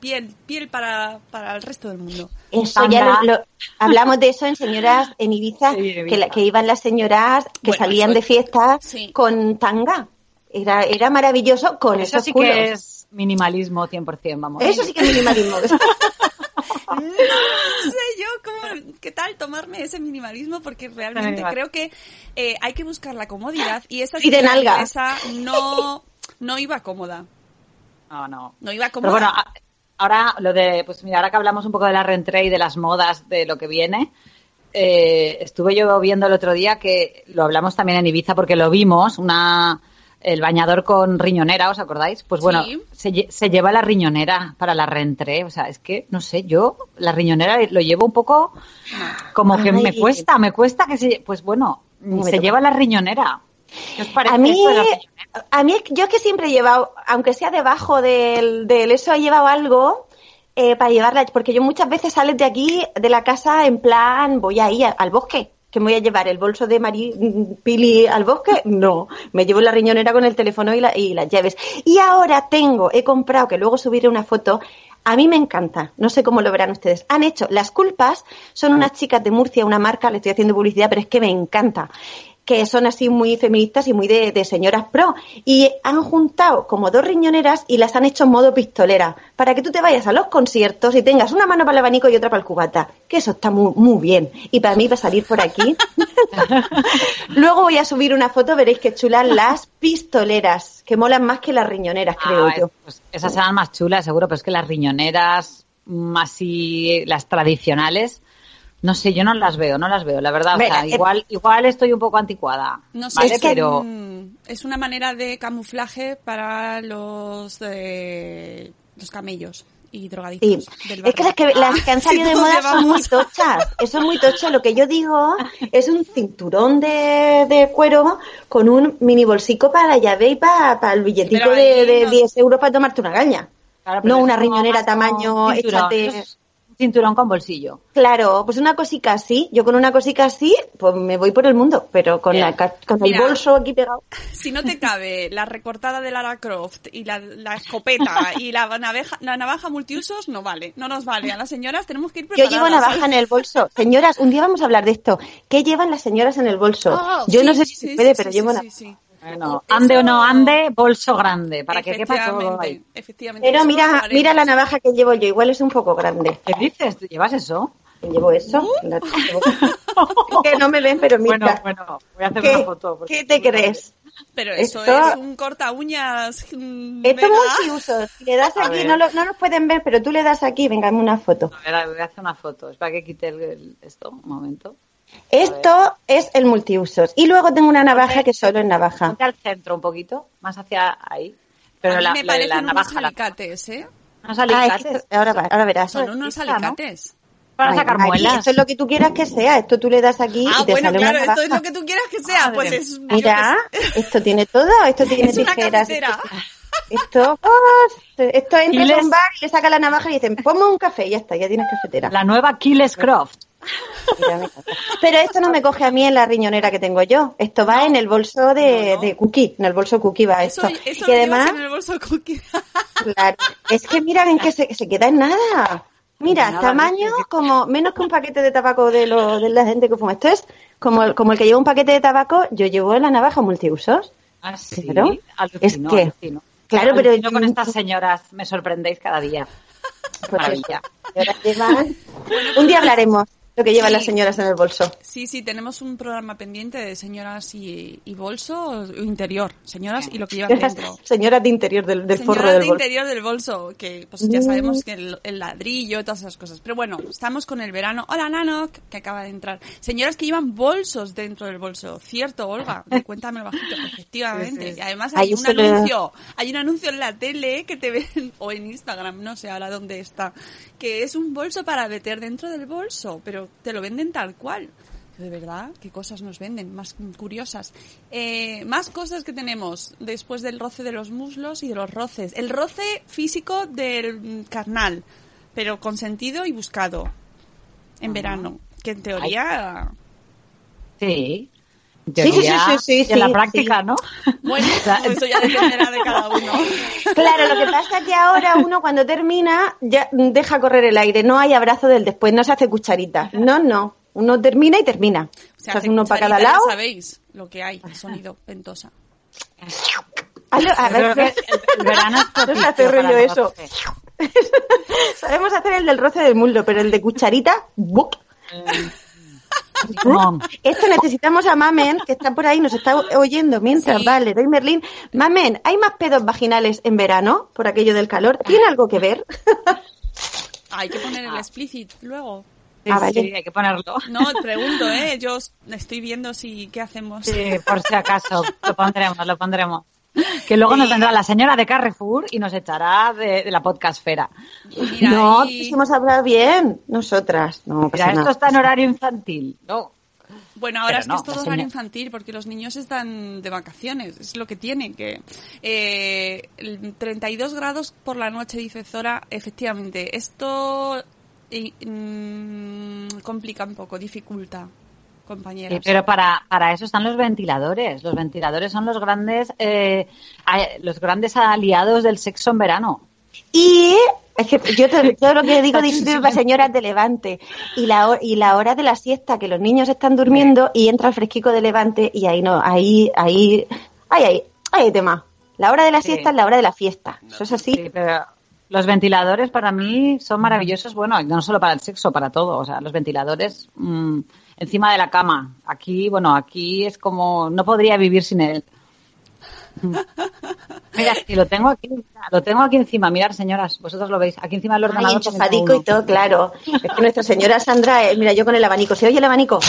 piel, piel para, para el resto del mundo. Eso ya Anda. lo, lo- hablamos de eso en señoras en Ibiza, Sí, en Ibiza. Que, la- que iban las señoras que Bueno, salían eso- de fiesta sí. con tanga. Era, era maravilloso con Eso esos sí culos. que es minimalismo 100%, vamos. Eso sí que es minimalismo. No sé yo cómo, qué tal tomarme ese minimalismo porque realmente Minimal. creo que eh, hay que buscar la comodidad y esa Y de nalga. inglesa no no iba cómoda, No, no. no iba Pero cómoda. bueno, a- ahora lo de, pues mira, ahora que hablamos un poco de la rentrée y de las modas, de lo que viene, eh, estuve yo viendo el otro día que lo hablamos también en Ibiza porque lo vimos, una el bañador con riñonera, ¿os acordáis? Pues bueno, Sí. se, se lleva la riñonera para la rentrée, o sea, es que, no sé, yo la riñonera lo llevo un poco como que me cuesta, me cuesta que se, pues bueno, se lleva la riñonera. ¿Qué os parece A mí, de a mí es que yo es que siempre he llevado, aunque sea debajo del, del eso, he llevado algo eh, para llevarla, porque yo muchas veces sales de aquí, de la casa, en plan, voy ahí a- al bosque. ¿Que me voy a llevar el bolso de Mari mm, Pili al bosque? No, me llevo la riñonera con el teléfono y, la- y las llaves. Y ahora tengo, he comprado, que luego subiré una foto, a mí me encanta, no sé cómo lo verán ustedes. Han hecho, las culpas son unas chicas de Murcia, una marca, le estoy haciendo publicidad, pero es que me encanta que son así muy feministas y muy de, de señoras pro. Y han juntado como dos riñoneras y las han hecho en modo pistolera, para que tú te vayas a los conciertos y tengas una mano para el abanico y otra para el cubata. Que eso está muy, muy bien. Y para mí, para salir por aquí. Luego voy a subir una foto, veréis que chulas las pistoleras, que molan más que las riñoneras, creo Ah, yo. pues esas serán más chulas, seguro, pero es que las riñoneras, más así, las tradicionales, no sé, yo no las veo, no las veo, la verdad. O sea, eh, igual, igual estoy un poco anticuada. No sé, ¿vale? es, que, pero es una manera de camuflaje para los eh, los camellos y Sí. drogadictos del Es que las que, las que han salido de moda son muy tochas. Eso es muy tocho. Lo que yo digo es un cinturón de, de cuero con un mini bolsico para la llave y para, para el billetico Pero de, de no- 10 euros para tomarte una caña. Claro, no una riñonera tamaño échate- eso es un cinturón con bolsillo. Claro, pues una cosica así. Yo con una cosica así, pues me voy por el mundo, pero con, Mira, la, con mira. el bolso aquí pegado. Si no te cabe la recortada de Lara Croft y la, la escopeta y la navaja, la navaja multiusos, no vale, no nos vale. A las señoras tenemos que ir Yo preparadas. llevo navaja en el bolso. Señoras, un día vamos a hablar de esto. ¿Qué llevan las señoras en el bolso? Ah, Yo sí, no sé si sí, se puede, sí, pero llevo navaja. Bueno, Eso- ande o no ande, bolso grande, para que quepa todo ahí. efectivamente. Pero Eso mira, mira la navaja que llevo yo, igual es un poco grande. ¿Qué dices? ¿Tú llevas eso? Llevo eso. Uh. la- que no me ven, pero mira. Bueno, bueno, voy a hacer ¿Qué, una foto. qué te crees? Pero eso Esto- es un corta uñas. Esto es multiusos. Si le das A aquí, no lo, no nos pueden ver, pero tú le das aquí, venga, una foto. A ver, voy a hacer una foto. Es para que quite el, el- esto, un momento. Esto es el multiusos. Y luego tengo una navaja que solo es navaja. Ponte al centro un poquito, más hacia ahí. Pero a mí la, me la- parecen la unos navaja, la, alicates, ¿eh? unos Ah, es que alicates. esto- ahora, verás. Son unos alicates. para Ay, sacar muelas. Esto es lo que tú quieras que sea. Esto tú le das aquí Ah, y te bueno, sale claro, una esto es lo que tú quieras que sea. Madre Pues es. Mira, esto tiene todo. Esto tiene Es tijeras. cafetera. Esto, oh, esto entra les- un bar y le saca la navaja y dicen, ponme un café y ya está, ya tienes cafetera. La nueva Killes Croft. Pero esto no me coge a mí en la riñonera que tengo yo. Esto va en el bolso de, No, no. de cookie. En el bolso cookie va Eso, esto. eso y lo además, en el bolso cookie. claro, es que mira en que se, se queda en nada. Mira, Nada, tamaño como menos que un paquete de tabaco de, lo, de la gente que fuma. Esto es como, el- como el que lleva un paquete de tabaco, yo llevo la navaja multiusos. Ah, sí. Claro. Alucino, Es que- alucino. claro, pero- Alucino con estas señoras me sorprendéis cada día. Pues Maravilla. eso. Llevan- Un día hablaremos lo que llevan Sí. las señoras en el bolso. Sí, sí, tenemos un programa pendiente de señoras y, y bolso o interior. Señoras y lo que llevan dentro. Señoras de interior del, del Señoras forro del de bolso. interior del bolso, que pues ya sabemos que el, el ladrillo y todas esas cosas. Pero bueno, estamos con el verano. Hola, Nano, que acaba de entrar. Señoras que llevan bolsos dentro del bolso. Cierto, Olga. Cuéntamelo bajito. Efectivamente. Sí, sí. Y además Ahí hay un anuncio. Hay un anuncio en la tele que te ven, o en Instagram, no sé ahora dónde está, que es un bolso para meter dentro del bolso, pero te lo venden tal cual. De verdad, qué cosas nos venden, más curiosas. Eh, más cosas que tenemos después del roce de los muslos y de los roces. El roce físico del carnal, pero consentido y buscado en verano. Que en teoría, Sí. Sí, sí, sí, sí, sí, en la práctica, sí. ¿no? bueno, eso ya dependerá de cada uno. Claro, lo que pasa es que ahora uno cuando termina ya deja correr el aire, no hay abrazo del después, no se hace cucharita. No, no. Uno termina y termina. O Se sea, uno para cada lado. Ya sabéis lo que hay, el sonido ventosa. A ver, el, el verano es eso. Sabemos hacer el del roce del muslo, pero el de cucharita, ¡buc! Esto necesitamos a Mamen, que está por ahí, nos está oyendo mientras, Sí. vale, doy Merlín. Mamen, ¿hay más pedos vaginales en verano por aquello del calor? ¿Tiene algo que ver? Hay que poner el explicit luego. Sí, Ah, vale. sí, hay que ponerlo. No, pregunto, ¿eh? Yo estoy viendo si qué hacemos. Sí, por si acaso, lo pondremos, lo pondremos. Que luego nos vendrá la señora de Carrefour y nos echará de, de la podcastfera. Mira, no, ahí- quisimos hablar bien, nosotras. No pasa Mira, esto nada. está en horario infantil. No. Bueno, ahora Pero es que no, es todo horario infantil porque los niños están de vacaciones. Es lo que tienen que. Eh, el 32 grados por la noche, dice Zora. Efectivamente, esto y, mm, complica un poco, dificulta, compañeras. Sí, pero para, para eso están los ventiladores. Los ventiladores son los grandes, eh, los grandes aliados del sexo en verano. Y es que yo todo lo que digo disfruto para señoras de Levante. Y la, y la hora de la siesta, que los niños están durmiendo y entra el fresquico de Levante y ahí no, ahí, ahí, ahí, ahí, ahí hay tema. La hora de la Sí. siesta es la hora de la fiesta. Eso es así. Sí, pero los ventiladores para mí son maravillosos, bueno, no solo para el sexo, para todo. O sea, los ventiladores mm, encima de la cama. Aquí, bueno, aquí es como, no podría vivir sin él. Mira, si lo tengo aquí, lo tengo aquí encima. Mirad, señoras, vosotros lo veis. Aquí encima del Ay, ordenador. también enchufadico y todo, claro. Es que nuestra señora Sandra, eh, mira, yo con el abanico, ¿se oye el abanico?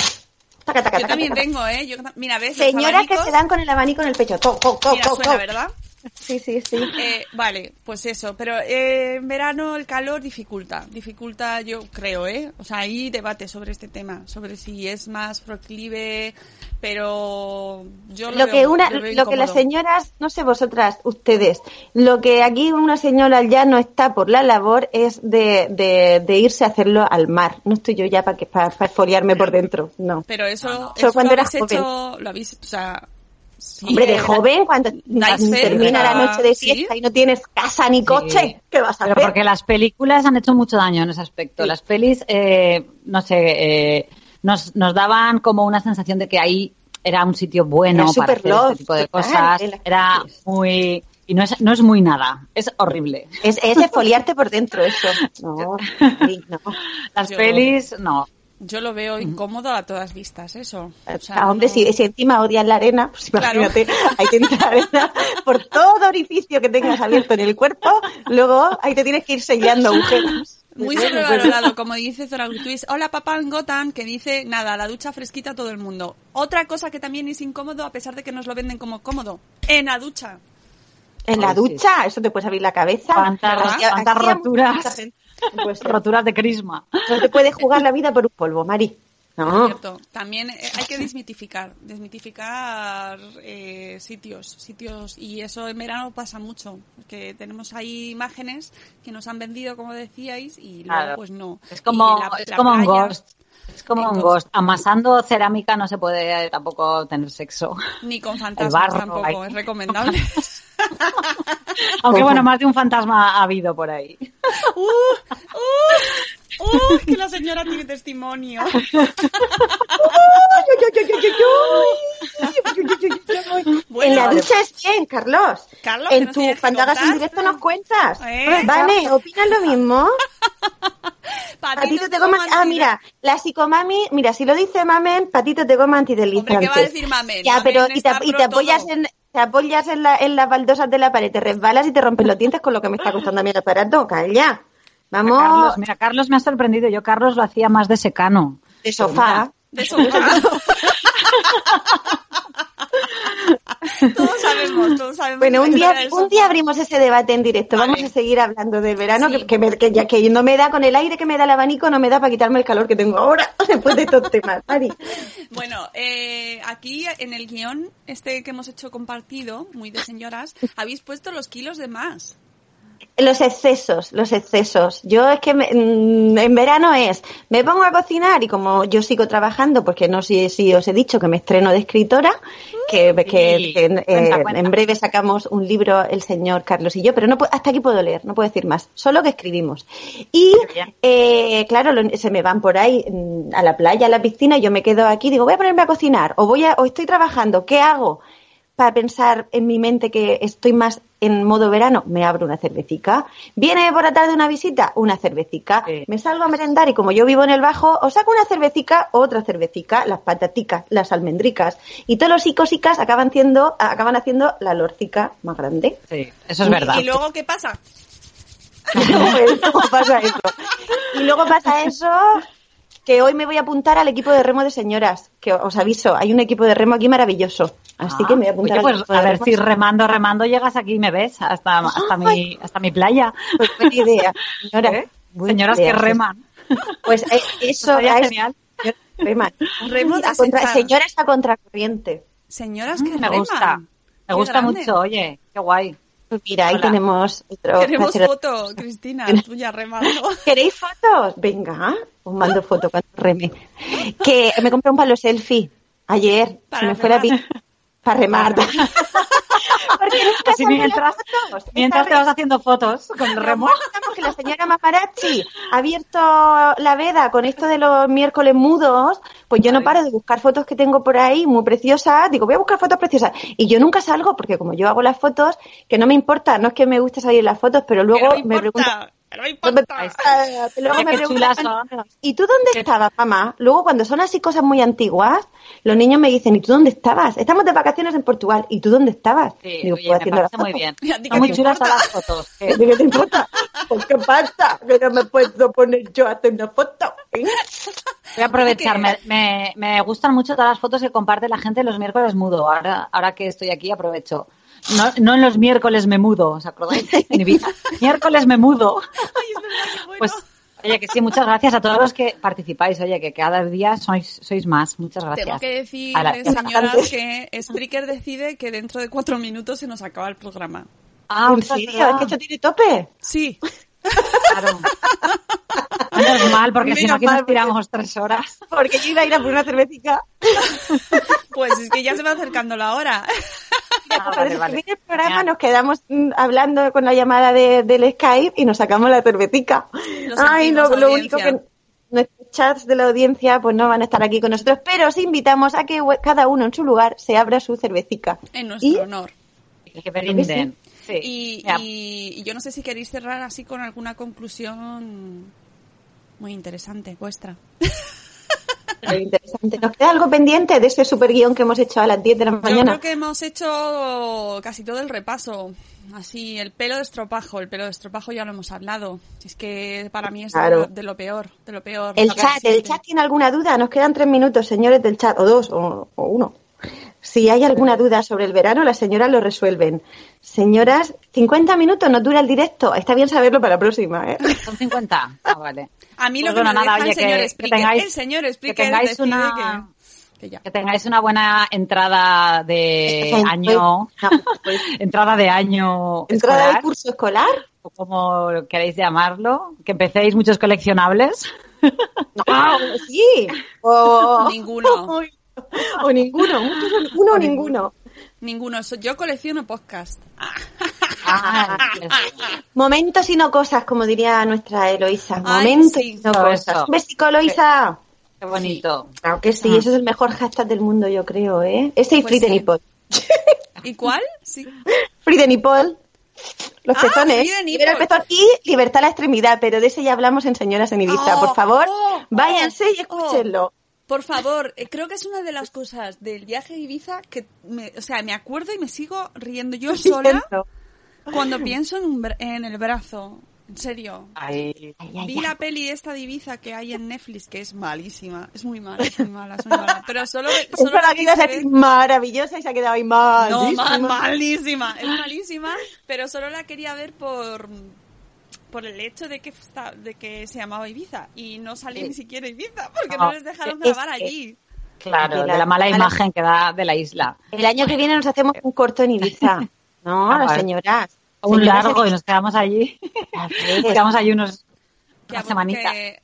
Taca, taca, Yo taca, también taca. tengo, ¿eh? Yo, mira, ¿ves? Los Señoras que se dan con el abanico en el pecho. To, to, to, Mira, to, suena, to. ¿verdad? Sí, sí, sí. Eh, vale, pues eso, pero eh, en verano el calor dificulta, dificulta yo creo, ¿eh? O sea, hay debate sobre este tema, sobre si es más proclive, pero yo lo, lo veo- que una lo lo que las señoras no sé vosotras ustedes lo que aquí una señora ya no está por la labor es de, de, de irse a hacerlo al mar no estoy yo ya para que para, esfoliarme por dentro no Pero eso, Eso eso cuando lo habéis hecho, lo habéis, o sea, sí, hombre de joven cuando termina la noche de ¿sí? fiesta y no tienes casa ni coche qué vas a Pero hacer porque las películas han hecho mucho daño en ese aspecto. Las pelis, eh, no sé, eh, nos, nos daban como una sensación de que ahí era un sitio bueno Era para hacer love, este tipo de total, cosas. Era muy... Y no es, no es muy nada, es horrible. es, es esfoliarte por dentro eso no, sí, no. Las Yo- pelis, no. Yo lo veo incómodo a todas vistas, eso. O sea, Ah, hombre, no- si, si encima odias la arena, pues Claro. imagínate, hay que entrar arena por todo orificio que tengas abierto en el cuerpo, luego ahí te tienes que ir sellando agujeros. Muy Bueno, sobrevalorado, como dice Zora Gutwis. Hola, papá en Gotham, que dice, nada, la ducha fresquita a todo el mundo. Otra cosa que también es incómodo, a pesar de que nos lo venden como cómodo, en la ducha. En la Ay, sí. ducha, eso te puedes abrir la cabeza. A roturas. Pues, Roturas de crisma. no te puedes jugar la vida por un polvo, Mari. No. Cierto. También eh, hay que desmitificar, desmitificar eh, sitios, sitios y eso en verano pasa mucho, que tenemos ahí imágenes que nos han vendido, como decíais, y luego Claro. pues no. Es como, la- es la como un ghost. Es como un ghost. Amasando cerámica no se puede tampoco tener sexo. Ni con fantasmas barro, tampoco, hay- es recomendable. Aunque bueno, más de un fantasma ha habido por ahí. ¡Uh! ¡Uh! ¡Uh! Que la señora tiene testimonio. Bueno, en la ducha es bien, Carlos. Carlos, ¿qué en tu fandagas en directo nos cuentas. Eh, Vale, ¿opinas lo mismo? Patito Patito te como coma... Ah, mira, la psicomami, mira, si lo dice mamen, patito te coma antideslizante. ¿qué va a decir mamen? Ya, pero y te, apoyas todo. en te apoyas en, la, en las baldosas de la pared, te resbalas y te rompes los dientes con lo que me está costando a mí el aparato. Calla. Vamos, Carlos, mira, Carlos me ha sorprendido. Yo Carlos lo hacía más de secano. de sofá. De sofá. todos sabemos, todos sabemos. Bueno, un día, un día abrimos ese debate en directo. Vale. Vamos a seguir hablando del verano, Sí. que, que, me- que ya que no me da con el aire que me da el abanico, no me da para quitarme el calor que tengo ahora, después de estos temas, Mari. Bueno, eh, aquí en el guion, este que hemos hecho compartido, muy de señoras, habéis puesto los kilos de más. Los excesos, los excesos. Yo es que me- mm, en verano es, me pongo a cocinar y como yo sigo trabajando, porque no sé si os he dicho que me estreno de escritora, que, que- Sí. que, Cuenta, cuenta. en breve sacamos un libro el señor Carlos y yo, pero no hasta aquí puedo leer, no puedo decir más, solo que escribimos. Y eh, claro, lo- se me van por ahí mm, a la playa, a la piscina, y yo me quedo aquí, digo, voy a ponerme a cocinar, o voy a, o estoy trabajando, ¿qué hago? Para pensar en mi mente que estoy más en modo verano, me abro una cervecica. Viene por la tarde una visita, una cervecica. Sí. Me salgo a merendar y como yo vivo en el bajo, os saco una cervecica, otra cervecica, las pataticas, las almendricas. Y todos los icosicas acaban haciendo, acaban haciendo la lorcica más grande. Sí, eso es verdad. ¿Y luego qué pasa? Y luego pasa eso. Y luego pasa eso que hoy me voy a apuntar al equipo de remo de señoras, que os aviso, hay un equipo de remo aquí maravilloso. Así que me voy a apuntar Oye, al pues equipo de a ver remo. si remando, remando llegas aquí y me ves hasta, hasta, mi, hasta mi playa. Pues buena idea, señora. ¿Eh? Buena Señoras idea. que reman. Pues eh, eso a eso- genial. reman. Remo A contra- señoras a contracorriente. Señoras que Mm, me reman. gusta. Me Qué gusta grande. mucho, oye, qué guay. Pues mira, ahí Hola. tenemos otro Queremos foto, Cristina, tuya remando. ¿Queréis fotos? Venga, os mando foto cuando reme. Que me compré un palo selfie ayer. Para se me fue la remar. pi- Para remar. Porque nunca Así mientras, fotos. mientras te vas haciendo fotos con el remo. estamos que la señora Mamarachi ha abierto la veda con esto de los miércoles mudos, pues yo no paro de buscar fotos que tengo por ahí muy preciosas. Digo, voy a buscar fotos preciosas. Y yo nunca salgo porque como yo hago las fotos, que no me importa, no es que me guste salir en las fotos, pero luego me preguntan... no importa. Luego me preguntan. ¿y tú dónde estabas, mamá? Luego, cuando son así cosas muy antiguas, los niños me dicen, ¿y tú dónde estabas? Estamos de vacaciones en Portugal, ¿y tú dónde estabas? Sí, Digo, oye, pues me parece muy bien. ¿Y a ti qué Son muy te chulas las fotos. ¿eh? ¿Qué te importa? Pues, ¿qué pasa? Que no me puedo poner yo a hacer una foto. ¿eh? Voy a aprovechar. Me, me, me gustan mucho todas las fotos que comparte la gente los miércoles mudo. Ahora, ahora que estoy aquí aprovecho. No, no en los miércoles me mudo, ¿os acordáis? En Ibiza. miércoles me mudo. Ay, es verdad, qué bueno. Pues, oye, que sí, muchas gracias a todos los que participáis. Oye, que cada día sois, sois más. Muchas gracias. Tengo que decir, la- señoras, que Spreaker decide que dentro de cuatro minutos se nos acaba el programa. Ah, ¿En serio? ¿Es que esto tiene tope? Sí, Claro. Menos mal, porque si no aquí nos tiramos tres horas. Porque yo iba a ir a por una cervecita. pues es que ya se va acercando la hora. Ah, vale, se vale. el programa nos quedamos mm, hablando con la llamada de, del Skype y nos sacamos la cervecita. Lo Ay, lo, lo único que nuestros chats de la audiencia pues no van a estar aquí con nosotros, pero os invitamos a que cada uno en su lugar se abra su cervecica. En nuestro Y- honor. Que brinden. Sí. Y, Mira, y- y yo no sé si queréis cerrar así con alguna conclusión muy interesante vuestra. Interesante. ¿Nos queda algo pendiente de ese super guion que hemos hecho a las 10 de la Yo mañana? creo que hemos hecho casi todo el repaso. Así, el pelo de estropajo. El pelo de estropajo ya lo hemos hablado. Es que para mí es de Claro. lo- de, lo peor. De lo peor. El chat, ¿el chat tiene alguna duda? Nos quedan tres minutos, señores del chat, o dos, o, o uno. Si hay alguna duda sobre el verano, las señoras lo resuelven. Señoras, 50 minutos nos dura el directo. Está bien saberlo para la próxima, ¿eh? Son 50. Ah, vale. A mí Pues lo que bueno, me nada, deja oye, que- señor que Spreaker. tengáis- el señor que tengáis una- que, que ya. Que tengáis una buena entrada de Gente, año, no, pues, entrada de año Entrada escolar, del curso escolar. o como queréis llamarlo, que empecéis muchos coleccionables. Ah, sí. O, Ninguno. o ninguno. Muchos Uno o ninguno. Ninguno. Yo colecciono podcast. Ah, Momentos y no cosas, como diría nuestra Eloisa. Ay, Momentos sí. y no cosas. Un besico, Eloisa. qué bonito. Claro que sí, Ah. ese es el mejor hashtag del mundo, yo creo, ¿eh? Ese y Pues Free sí. Nipple. ¿Y cuál? Sí. Free Nipple. Los Ah, pezones. Libera el pezón y libertad la extremidad, pero de ese ya hablamos en Señoras en Ibiza. Oh, Por favor, oh, váyanse y oh, escúchenlo. Por favor, eh, creo que es una de las cosas del viaje a Ibiza que, me, o sea, me acuerdo y me sigo riendo yo sola cuando pienso en, un en el brazo. En serio. Ay, Ay, ay, Vi la peli esta de Ibiza que hay en Netflix, que es malísima. Es muy mala, es muy mala, es muy mala. Pero solo, solo la quise ver- maravillosa y se ha quedado ahí mal. No, ma- malísima. Es malísima, pero solo la quería ver por por el hecho de que esta- de que se llamaba Ibiza y no salí ni siquiera Ibiza porque no, No, les dejaron grabar allí. claro, De la- de la mala imagen que da de la isla. El año que viene nos hacemos un corto en Ibiza. No, Ah, las vale. señoras. Un Señoras largo y nos quedamos allí. Nos quedamos allí unos, Que una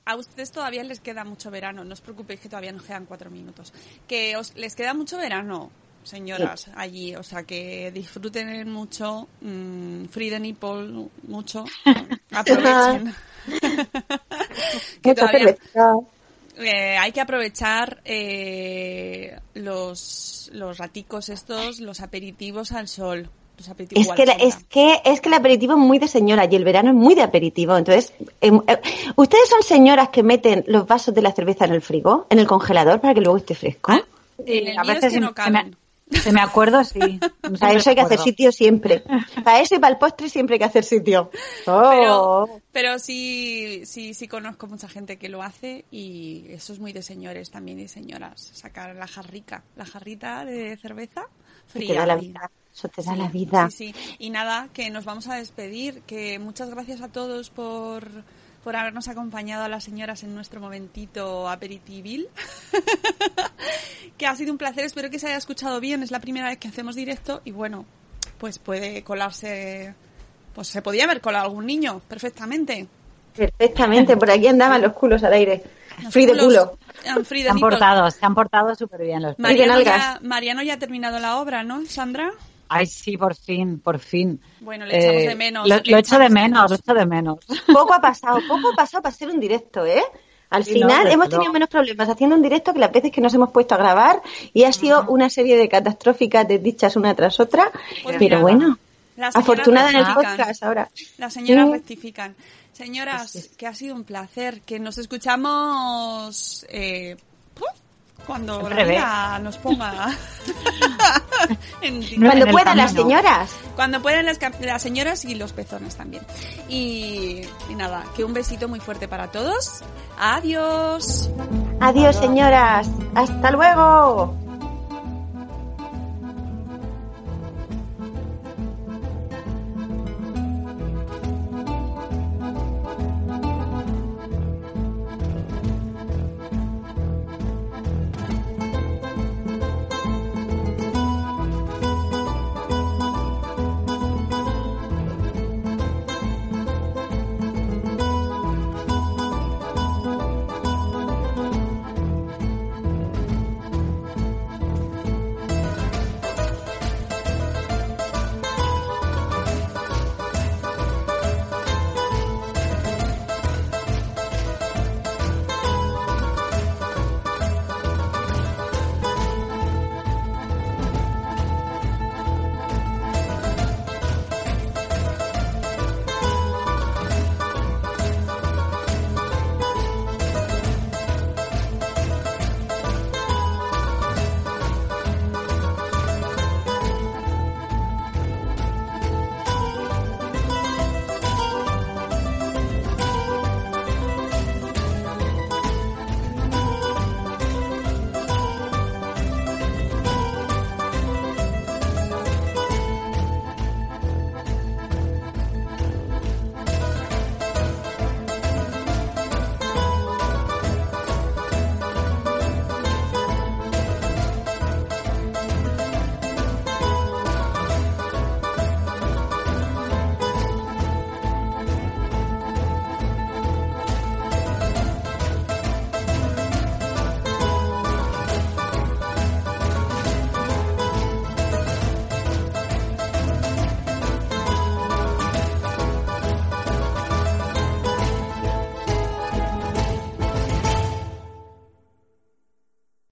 a, a ustedes todavía les queda mucho verano, no os preocupéis que todavía nos quedan cuatro minutos. Que os les queda mucho verano, señoras, allí, o sea que disfruten mucho, mm, free the nipple mucho, aprovechen. que todavía, eh, hay que aprovechar eh, los, los raticos estos, los aperitivos al sol. Los aperitivos Es al que, la- es, que, es que el aperitivo es muy de señora y el verano es muy de aperitivo. Entonces, em, eh, ¿ustedes son señoras que meten los vasos de la cerveza en el frigo, en el congelador, para que luego esté fresco? El a es veces que no caben. Se me acuerdo, sí. Para eso hay que hacer sitio siempre. Para eso y para el postre siempre hay que hacer sitio. Oh. Pero, pero sí, sí, sí conozco mucha gente que lo hace y eso es muy de señores también y señoras. Sacar la jarrica, la jarrita de cerveza Te fría. da la vida. Eso te da Sí, la vida. Sí, sí. Y nada, que nos vamos a despedir. Que muchas gracias a todos por, por habernos acompañado a las señoras en nuestro momentito aperitivil. que ha sido un placer. Espero que se haya escuchado bien. Es la primera vez que hacemos directo y bueno, pues puede colarse. Pues se podía haber colado algún niño perfectamente. Perfectamente, por aquí andaban los culos al aire. Los Free de culos- culo. eh, free Se de han portado, se han portado súper bien los de Mariano ya. Mariano ya ha terminado la obra, ¿no, Sandra? Ay, sí, por fin, por fin. Bueno, le echamos de menos, Lo, lo echo de menos, menos. lo echo de menos. Poco ha pasado, poco ha pasado para hacer un directo, ¿eh? Al Sí, final hemos tenido menos problemas haciendo un directo que las veces que nos hemos puesto a grabar y ha sido una serie de catastróficas desdichas una tras otra. Pues pero mira, bueno, afortunada en el podcast ahora. Las señoras Sí. rectifican. Señoras, que ha sido un placer, que nos escuchamos eh. Cuando la vida nos ponga en Cuando puedan las señoras. cuando puedan las, cap- las señoras y los pezones también. Y, y nada, que un besito muy fuerte para todos. Adiós. Adiós, señoras. Hasta luego.